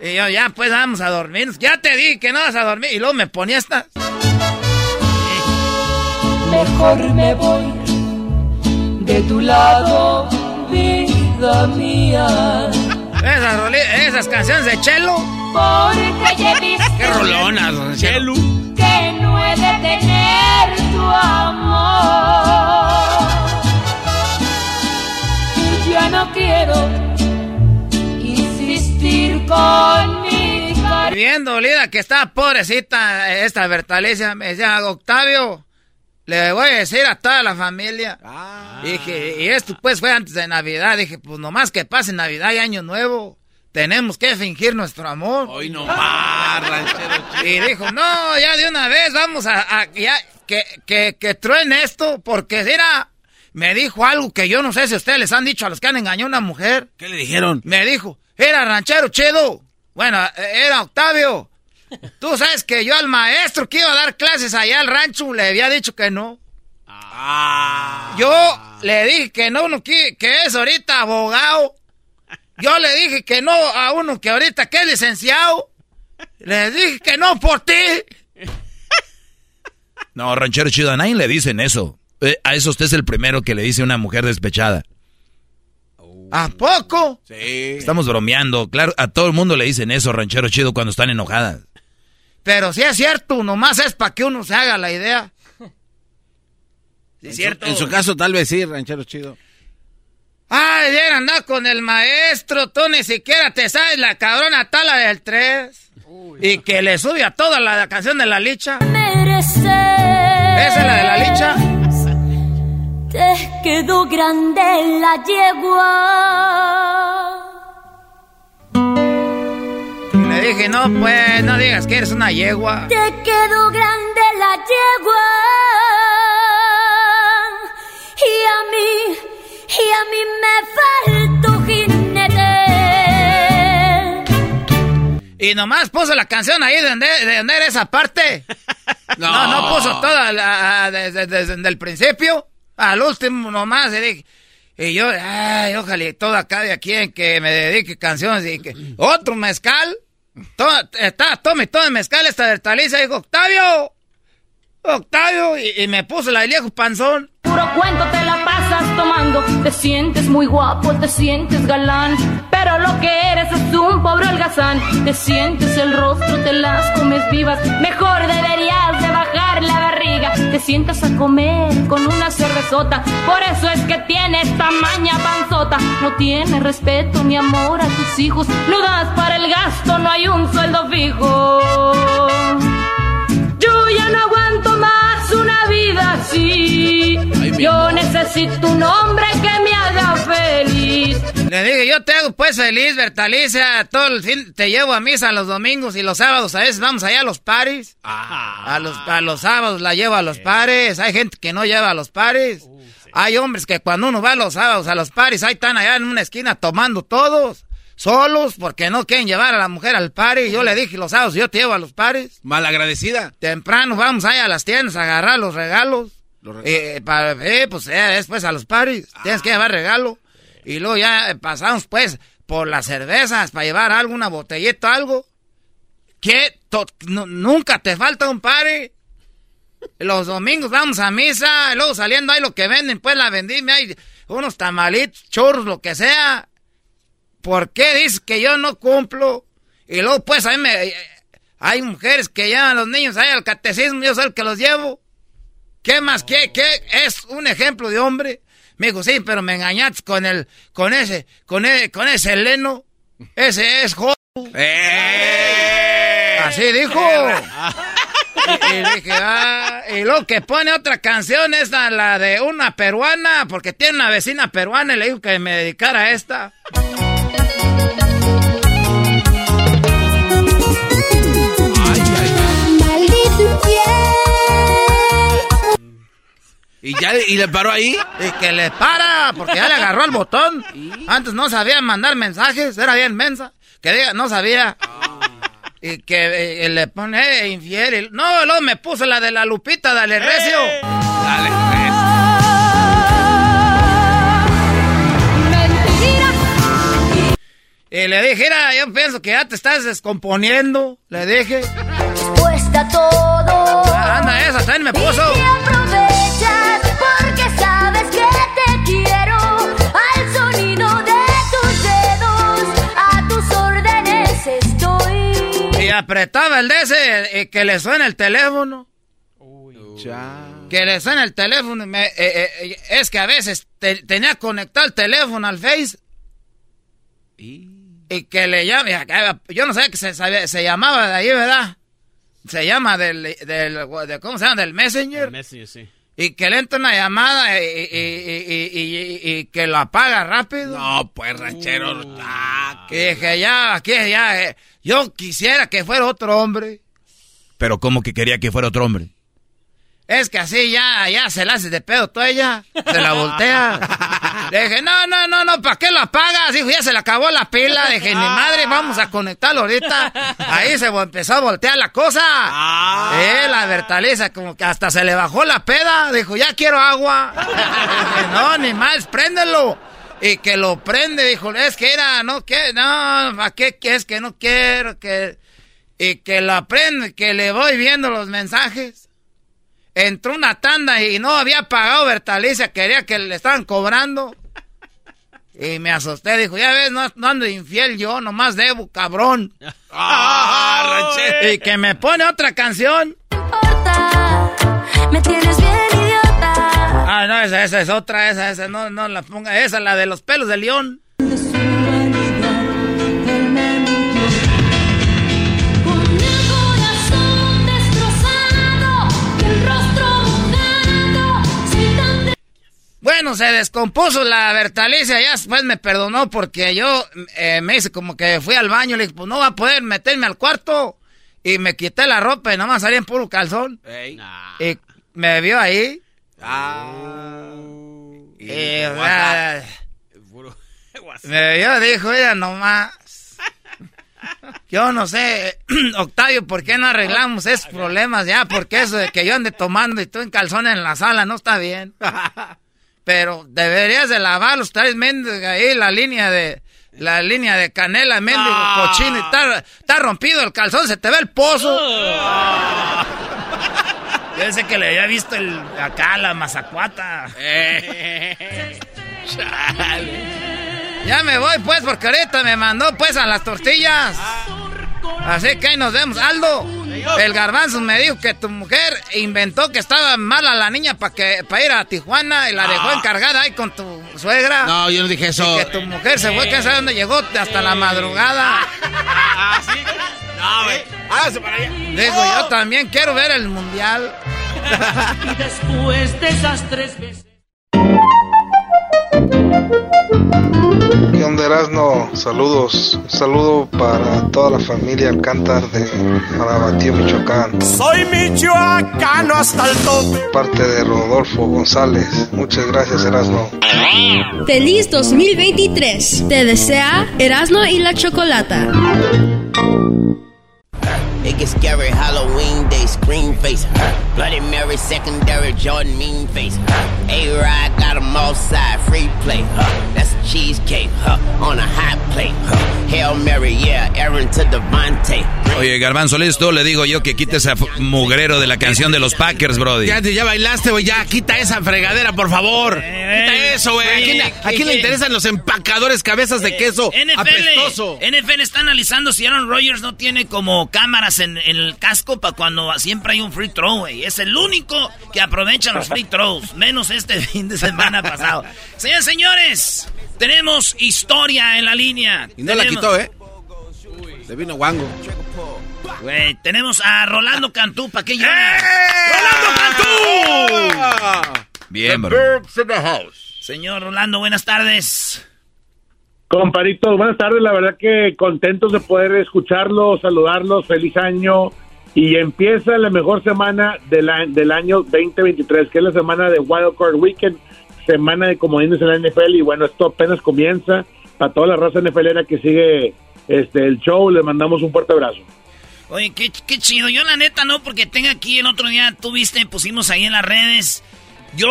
Y yo, ya pues vamos a dormir. Ya te di que no vas a dormir. Y luego me ponía esta. Mejor me voy de tu lado, vida mía. Esas, esas canciones de Chelo. Porque ya Qué rolonas, don Chelo. Que no he de tener tu amor. Y ya no quiero insistir con mi cariño. bien dolida que está pobrecita esta Bertalicia. Me decía, Octavio, le voy a decir a toda la familia. Dije, y esto pues fue antes de Navidad. Dije, pues nomás que pase Navidad y Año Nuevo. Tenemos que fingir nuestro amor. Hoy no más, ranchero chido. Y dijo, no, ya de una vez vamos a, a- ya, que, que, que truene esto, porque mira, me dijo algo que yo no sé si ustedes les han dicho a los que han engañado a una mujer. ¿Qué le dijeron? Me dijo, era ranchero chido. Bueno, era Octavio. Tú sabes que yo al maestro que iba a dar clases allá al rancho le había dicho que no. Ah. Yo le dije que no, uno que, que es ahorita abogado. Yo le dije que no a uno que ahorita que es licenciado. Le dije que no por ti. No, ranchero chido, a nadie le dicen eso. Eh, a eso usted es el primero que le dice a una mujer despechada. ¿A poco? Sí. Estamos bromeando, claro, a todo el mundo le dicen eso, ranchero chido, cuando están enojadas. Pero si es cierto, nomás es para que uno se haga la idea. En su- En su caso, tal vez sí, ranchero chido. Ay, de andar con el maestro, tú ni siquiera te sabes la cabrona tala del 3. Y que le sube a toda la, canción de la licha. ¿Esa es la de la licha? Te quedó grande la yegua. Y le dije, no, pues, no digas que eres una yegua. Te quedó grande la yegua. Y a mí, y a mí me faltó jinete. Y nomás puso la canción ahí de donde, de donde era esa parte. [laughs] No, no, puso toda la, desde, desde el principio al último nomás. Y, dije- y yo, ay, ojalá y todo acabe aquí en que me dedique canciones y que otro mezcal. Todo, está, tome, todo mezcal esta Bertalicia. Dijo, Octavio, Octavio. Y, y me puso la del viejo panzón. Puro cuento te Te sientes muy guapo, te sientes galán. Pero lo que eres es un pobre holgazán. Te sientes el rostro, te las comes vivas. Mejor deberías de bajar la barriga. Te sientas a comer con una cervezota. Por eso es que tienes tamaña panzota. No tienes respeto ni amor a tus hijos. No das para el gasto, no hay un sueldo fijo. Yo ya no aguanto más una vida así. Yo necesito un hombre Le dije, yo te hago pues feliz, Bertalicia. Todo el fin te llevo a misa los domingos y los sábados a veces vamos allá a los paris. A los, a los sábados la llevo a los pares. Hay gente que no lleva a los pares. Hay hombres que cuando uno va los sábados a los paris, ahí están allá en una esquina tomando todos. Solos porque no quieren llevar a la mujer al party. Yo le dije los sábados, yo te llevo a los paris. Malagradecida. Temprano vamos allá a las tiendas a agarrar los regalos. Eh, para, eh, pues eh, después a los paris. Tienes que llevar regalo. Y luego ya pasamos pues por las cervezas para llevar algo, una botellita, algo. Nu- nunca te falta un party. Los domingos vamos a misa, y luego saliendo hay lo que venden, pues la vendimia, hay unos tamalitos, churros, lo que sea. ¿Por qué dices que yo no cumplo? Y luego pues a mí me... Hay mujeres que llevan a los niños ahí al catecismo, yo soy el que los llevo. ¿Qué más? ¿Qué, qué es un ejemplo de hombre? Me dijo, sí, pero me engañaste con el, con ese, con ese, con ese Leno. Ese es jo. Así dijo. Y, y dije, ah, y luego que pone otra canción, es la, la de una peruana, porque tiene una vecina peruana y le dijo que me dedicara a esta. ¿Y ya y le paró ahí? Y que le para, porque ya le agarró el botón. Antes no sabía mandar mensajes, era bien mensa. Que diga, no sabía. Y que eh, le pone eh, infiel. y- no, luego me puso la de la Lupita, dale recio. Dale, Y le dije, mira, yo pienso que ya te estás descomponiendo. Le dije. Cuesta todo. Anda, esa también me puso. Apretaba el de ese y que le suena el teléfono. Que le suena el teléfono. y me- eh, eh, eh, es que a veces te- tenía conectado el teléfono al Face. Y que le llame, yo no sé que se, se llamaba de ahí, ¿verdad? Se llama del, del de, ¿cómo se llama? Del Messenger. El Messenger, sí. Y que le entra una llamada y, y, y, que lo apaga rápido. No, pues, ranchero. Ah, que dije, ya, aquí, ya, eh, yo quisiera que fuera otro hombre. Pero ¿cómo que quería que fuera otro hombre? Es que así ya, ya se la hace de pedo toda ella. Se la voltea. [laughs] [laughs] Le dije, no, no, no, no, ¿para qué la apagas? Dijo, ya se le acabó la pila. Le dije, mi madre, vamos a conectarlo ahorita. Ahí se empezó a voltear la cosa. Ah. Eh, la Bertaliza, como que hasta se le bajó la peda. Dijo, ya quiero agua. [laughs] dije, no, ni más, préndelo. Y que lo prende, dijo, es que era, no, que, no, ¿para qué? Es que no quiero, que... Y que lo prende, que le voy viendo los mensajes entró una tanda y no había pagado Bertalicia, quería que le estaban cobrando. Y me asusté, dijo, ya ves, no, ando infiel yo, nomás debo, cabrón. Ah, y que me pone otra canción. me tienes bien idiota. Ah, no, esa, esa es otra, esa, esa, no, no la ponga, esa, la de los pelos de león. Bueno, se descompuso la Bertalicia, ya después me perdonó porque yo eh, me hice como que fui al baño, le dije, pues no va a poder meterme al cuarto. Y me quité la ropa y nada más salí en puro calzón. Y me vio ahí. Ah. Y, [laughs] me vio, dijo, ella nomás. [laughs] Yo no sé, [clears throat] Octavio, ¿por qué no arreglamos esos problemas ya? Porque eso de que yo ande tomando y estoy en calzón en la sala no está bien. [laughs] Pero deberías de lavar los tres mendigos ahí, la línea de... La línea de canela, mendigo, cochino, y está, está, rompido el calzón, se te ve el pozo. [laughs] Yo que le había visto el, acá la mazacuata. ya me voy pues, porque ahorita me mandó pues a las tortillas. Así que ahí nos vemos. Aldo, el garbanzo me dijo que tu mujer inventó que estaba mala la niña para que para ir a Tijuana y la dejó encargada ahí con tu suegra. No, yo no dije eso. que tu mujer se fue, que sabe dónde llegó, hasta la madrugada. ¿Ah, sí? No, güey. Hágase para allá. Digo, yo también quiero ver el mundial. [laughs] y después de esas tres veces. ¿Qué onda Erasno? Saludos. saludo para toda la familia Alcántar de Marabatío, Michoacán. Soy michoacano hasta el tope. Parte de Rodolfo González. Muchas gracias Erasno. Feliz 2023. Te desea Erasno y la Chocolata. It gets scary Halloween day, scream face. Bloody Mary, secondary Jordan, mean face. A-Ride got them all side, free play. Huh? That's a cheesecake, huh? On a hot plate. Huh? Hail Mary, yeah, Aaron to Devante. Oye, Garbanzo, listo, le digo yo que quite ese mugrero de la canción de los Packers, Brody. Ya, ya bailaste, güey, ya, quita esa fregadera, por favor. quita eso, güey. ¿A quién, le interesan los empacadores cabezas de queso NFL, apestoso? NFL está analizando si Aaron Rodgers no tiene como cámaras en, el casco para cuando siempre hay un free throw, güey. Es el único que aprovecha los free throws, menos este [laughs] fin de semana pasado. Señores, señores, tenemos historia en la línea. Y no la quitó, ¿eh? Se vino guango. Güey, tenemos a Rolando Cantú, ¿para qué ¡Eh! ¡Rolando Cantú! Bien, bro. Señor Rolando, buenas tardes. Comparito, buenas tardes. La verdad que contentos de poder escucharlos, saludarlos. Feliz año. Y empieza la mejor semana del, del año 2023, que es la semana de Wild Card Weekend, semana de comodines en la NFL. Y bueno, esto apenas comienza. A toda la raza NFLera que sigue este el show, le mandamos un fuerte abrazo. Oye, qué, qué chido. Yo la neta no, porque tengo aquí el otro día, tuviste, pusimos ahí en las redes. Yo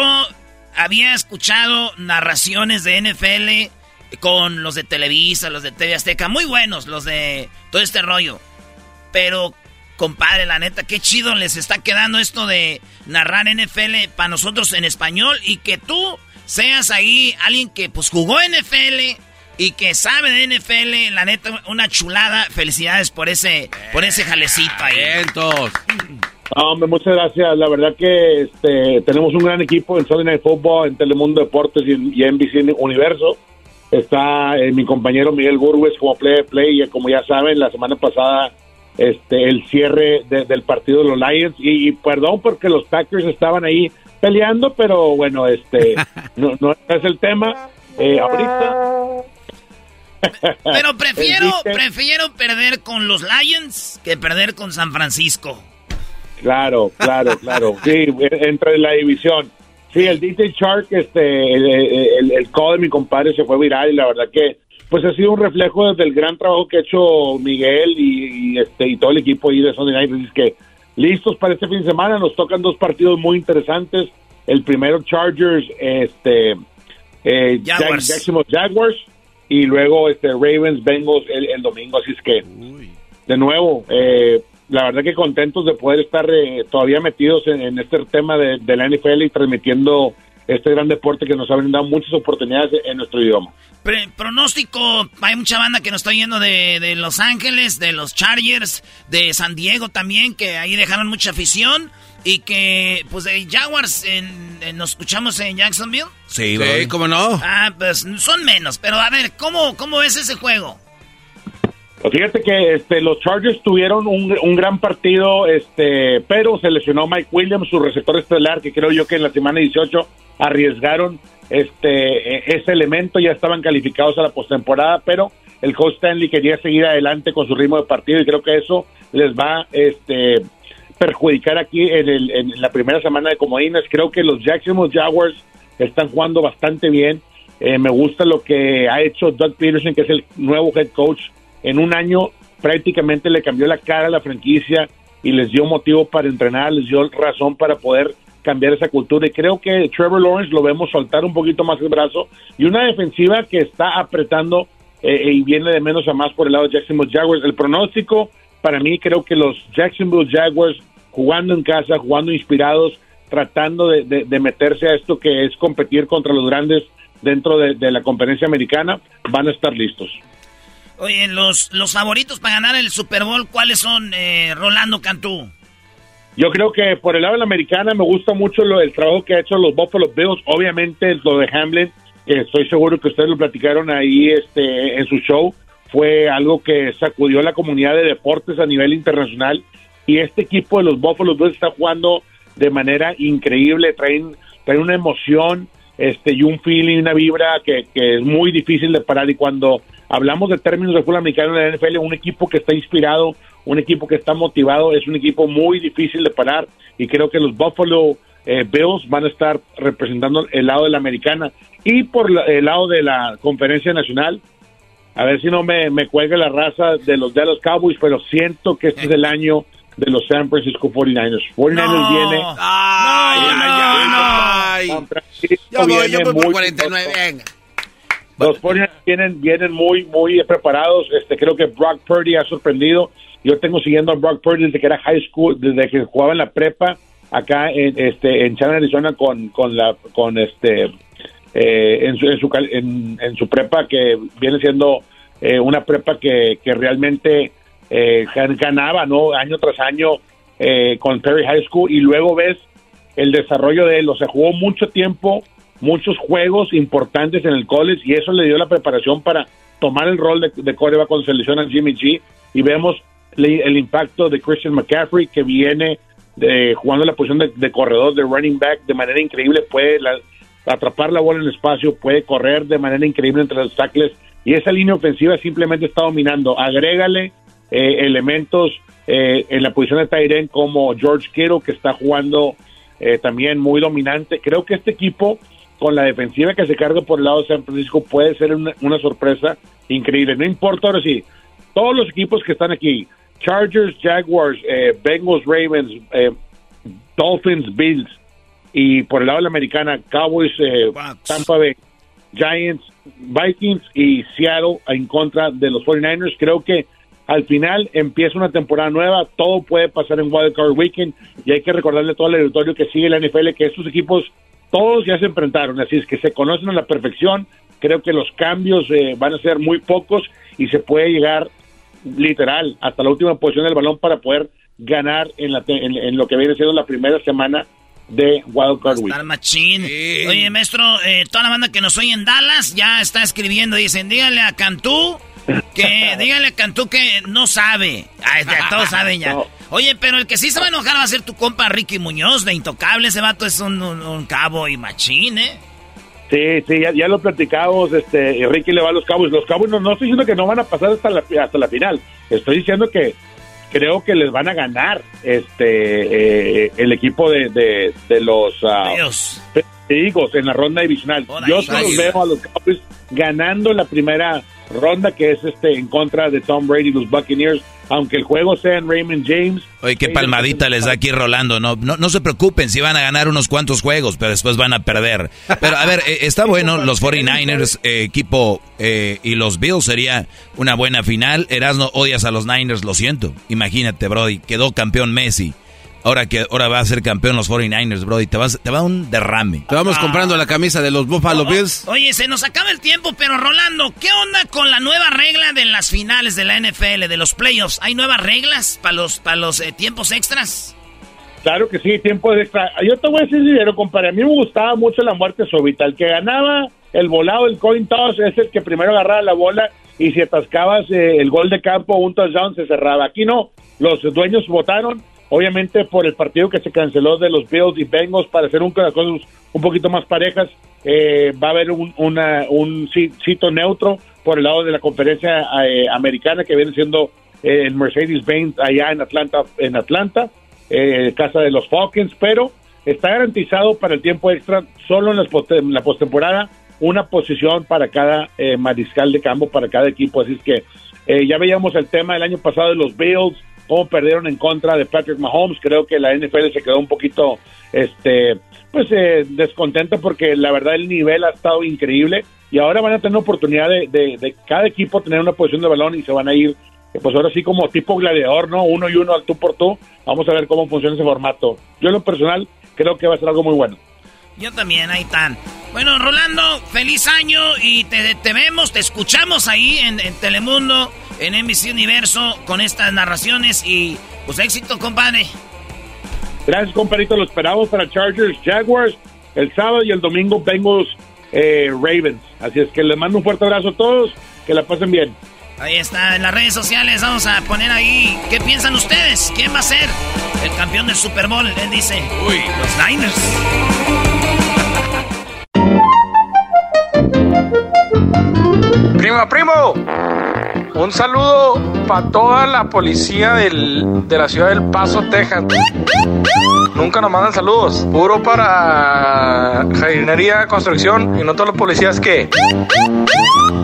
había escuchado narraciones de NFL con los de Televisa, los de TV Azteca, muy buenos los de todo este rollo. Pero, compadre, la neta, qué chido les está quedando esto de narrar NFL para nosotros en español y que tú seas ahí alguien que pues jugó NFL y que sabe de NFL, la neta, una chulada. Felicidades por ese, por ese jalecito ahí. hombre, muchas gracias. La verdad que este, tenemos un gran equipo en Sunday Night Football, en Telemundo Deportes y, y en NBC Universo está eh, mi compañero Miguel Burgues como play play y como ya saben, la semana pasada este el cierre de- del partido de los Lions y, y perdón porque los Packers estaban ahí peleando, pero bueno, este [laughs] no, no es el tema. Eh, ahorita [laughs] Pero prefiero, prefiero perder con los Lions que perder con San Francisco. Claro, claro, claro. [laughs] Sí, entre la división. Sí, el DJ Shark, este, el, el, el call de mi compadre se fue viral y la verdad que pues ha sido un reflejo del gran trabajo que ha hecho Miguel y, y, este y todo el equipo ahí de Sunday Night. Así es que listos para este fin de semana. Nos tocan dos partidos muy interesantes. El primero Chargers, este, eh, Jaguars. Jacksonville Jaguars y luego este Ravens Bengals el, el domingo. Así es que de nuevo, eh, la verdad que contentos de poder estar eh, todavía metidos en, en este tema de, de la NFL y transmitiendo este gran deporte que nos ha brindado muchas oportunidades en nuestro idioma. Pre- pronóstico, hay mucha banda que nos está yendo de, de Los Ángeles, de los Chargers, de San Diego también, que ahí dejaron mucha afición. Y que, pues, de Jaguars, en- en- nos escuchamos en Jacksonville. Sí, Sí, cómo no. Ah, pues son menos. Pero a ver, ¿cómo, cómo es ese juego? Pues fíjate que este, los Chargers tuvieron un, un gran partido, este, pero se lesionó Mike Williams, su receptor estelar, que creo yo que en la semana 18 arriesgaron este e- ese elemento, ya estaban calificados a la postemporada, pero el coach Stanley quería seguir adelante con su ritmo de partido y creo que eso les va este perjudicar aquí en, el- en la primera semana de comodines. Creo que los Jacksonville Jaguars están jugando bastante bien. Eh, me gusta lo que ha hecho Doug Peterson, que es el nuevo head coach. En un año prácticamente le cambió la cara a la franquicia y les dio motivo para entrenar, les dio razón para poder cambiar esa cultura. Y creo que Trevor Lawrence lo vemos soltar un poquito más el brazo y una defensiva que está apretando eh, y viene de menos a más por el lado de Jacksonville Jaguars. El pronóstico, para mí, creo que los Jacksonville Jaguars jugando en casa, jugando inspirados, tratando de, meterse a esto que es competir contra los grandes dentro de, la conferencia americana, van a estar listos. Oye, los, los favoritos para ganar el Super Bowl, ¿cuáles son, eh, Rolando Cantú? Yo creo que por el lado de la americana me gusta mucho lo, el trabajo que ha hecho los Buffalo Bills. Obviamente lo de Hamlin, que estoy seguro que ustedes lo platicaron ahí este, en su show, fue algo que sacudió la comunidad de deportes a nivel internacional. Y este equipo de los Buffalo Bills está jugando de manera increíble, traen, traen una emoción este, y un feeling, una vibra que, que es muy difícil de parar. Y cuando hablamos de términos de fútbol americano en la NFL, un equipo que está inspirado, un equipo que está motivado, es un equipo muy difícil de parar. Y creo que los Buffalo eh, Bills van a estar representando el lado de la americana. Y por la- el lado de la conferencia nacional, a ver si no me, me cuelga la raza de los de los Cowboys, pero siento que este es el año de los San Francisco 49ers. 49ers viene. Ay, ay, ay, San Francisco Yo voy, yo voy por muy 49, venga. Los 49ers vienen, vienen muy, muy preparados. Este, creo que Brock Purdy ha sorprendido. Yo tengo siguiendo a Brock Purdy desde que era high school, desde que jugaba en la prepa acá en, este, en Chandler, Arizona, con, con la, con este, eh, en, su, en, su, en, su prepa que viene siendo eh, una prepa que, que realmente eh, gan- ganaba, ¿no? Año tras año eh, con Perry High School y luego ves el desarrollo de él, o sea, jugó mucho tiempo, muchos juegos importantes en el college y eso le dio la preparación para tomar el rol de, de quarterback cuando se lesiona Jimmy G y vemos le- el impacto de Christian McCaffrey que viene de, jugando la posición de, de corredor, de running back de manera increíble, puede la- atrapar la bola en el espacio, puede correr de manera increíble entre los tackles y esa línea ofensiva simplemente está dominando. Agrégale eh, elementos eh, en la posición de Tyren como George Kittle que está jugando eh, también muy dominante. Creo que este equipo con la defensiva que se carga por el lado de San Francisco puede ser una, una sorpresa increíble. No importa ahora sí, todos los equipos que están aquí, Chargers, Jaguars, eh, Bengals, Ravens, eh, Dolphins, Bills y por el lado de la americana, Cowboys, eh, Tampa Bay, Giants, Vikings y Seattle en contra de los 49ers. Creo que al final empieza una temporada nueva, todo puede pasar en Wild Card Weekend y hay que recordarle a todo el auditorio que sigue la NFL que estos equipos todos ya se enfrentaron, así es que se conocen a la perfección. Creo que los cambios eh, van a ser muy pocos y se puede llegar literal hasta la última posición del balón para poder ganar en, la te- en, en lo que viene siendo la primera semana de Wild Card Week. machín. Oye, maestro, eh, toda la banda que nos oye en Dallas ya está escribiendo. Dicen, dígale a Cantú que, [laughs] dígale a Cantú que no sabe. Ay, ya, todos saben ya. Oye, pero el que sí se va a enojar va a ser tu compa Ricky Muñoz, de Intocable. Ese vato es un, un cabo y machín, ¿eh? Sí, sí, ya, lo platicamos, este, Ricky le va a los Cabos. Los Cabos no, no estoy diciendo que no van a pasar hasta la, hasta la final, estoy diciendo que creo que les van a ganar este eh, el equipo de, de, los uh, en la ronda divisional. Yo solo veo a los Cowboys ganando la primera ronda que es este en contra de Tom Brady y los Buccaneers aunque el juego sea en Raymond James. Oye, qué palmadita les da aquí Rolando. No, no, no se preocupen si van a ganar unos cuantos juegos, pero después van a perder. Pero a ver, eh, está [laughs] bueno, los 49ers, eh, equipo, eh, y los Bills sería una buena final. Erasno, odias a los Niners, lo siento. Imagínate, Brody, quedó campeón Messi. Ahora que ahora va a ser campeón los 49ers, bro, y te, vas, te va un derrame. Te vamos comprando la camisa de los Buffalo Bills. Oye, se nos acaba el tiempo, pero Rolando, ¿qué onda con la nueva regla de las finales de la NFL, de los playoffs? ¿Hay nuevas reglas para los, para los eh, tiempos extras? Claro que sí, tiempos extra. Yo te voy a decir dinero, compadre. A mí me gustaba mucho la muerte súbita. El que ganaba el volado, el coin toss, es el que primero agarraba la bola y si atascabas eh, el gol de campo un touchdown se cerraba. Aquí no, los dueños votaron Obviamente por el partido que se canceló de los Bills y Bengals para hacer un, cosas un poquito más parejas, eh, va a haber un, una, un sitio neutro por el lado de la conferencia eh, americana que viene siendo eh, el Mercedes-Benz allá en Atlanta, en Atlanta, casa de los Falcons, pero está garantizado para el tiempo extra solo en, en la postemporada una posición para cada mariscal de campo, para cada equipo. Así es que ya veíamos el tema el año pasado de los Bills, cómo perdieron en contra de Patrick Mahomes. Creo que la NFL se quedó un poquito, este, pues, eh, descontenta porque la verdad el nivel ha estado increíble y ahora van a tener oportunidad de, de, cada equipo tener una posición de balón y se van a ir, pues ahora sí como tipo gladiador, ¿no? Uno y uno al tú por tú. Vamos a ver cómo funciona ese formato. Yo en lo personal creo que va a ser algo muy bueno. Yo también, ahí. Bueno, Rolando, feliz año y te, te vemos, te escuchamos ahí en, en Telemundo en NBC Universo con estas narraciones y pues éxito, compadre. Gracias, compadrito. Lo esperamos para Chargers, Jaguars el sábado y el domingo Bengals, eh, Ravens. Así es que les mando un fuerte abrazo a todos. Que la pasen bien. Ahí está, en las redes sociales vamos a poner ahí qué piensan ustedes. ¿Quién va a ser el campeón del Super Bowl? Él dice, uy, los Niners. Primo, primo. Un saludo para toda la policía del, de la ciudad del Paso, Texas. Nunca nos mandan saludos. Puro para jardinería, construcción y no todos los policías que.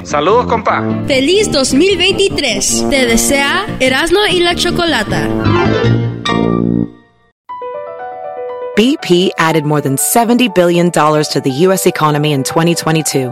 Saludos, compa. Feliz 2023. Te desea Erasmo y la Chocolata. BP added more than $70 billion to the U.S. economy in 2022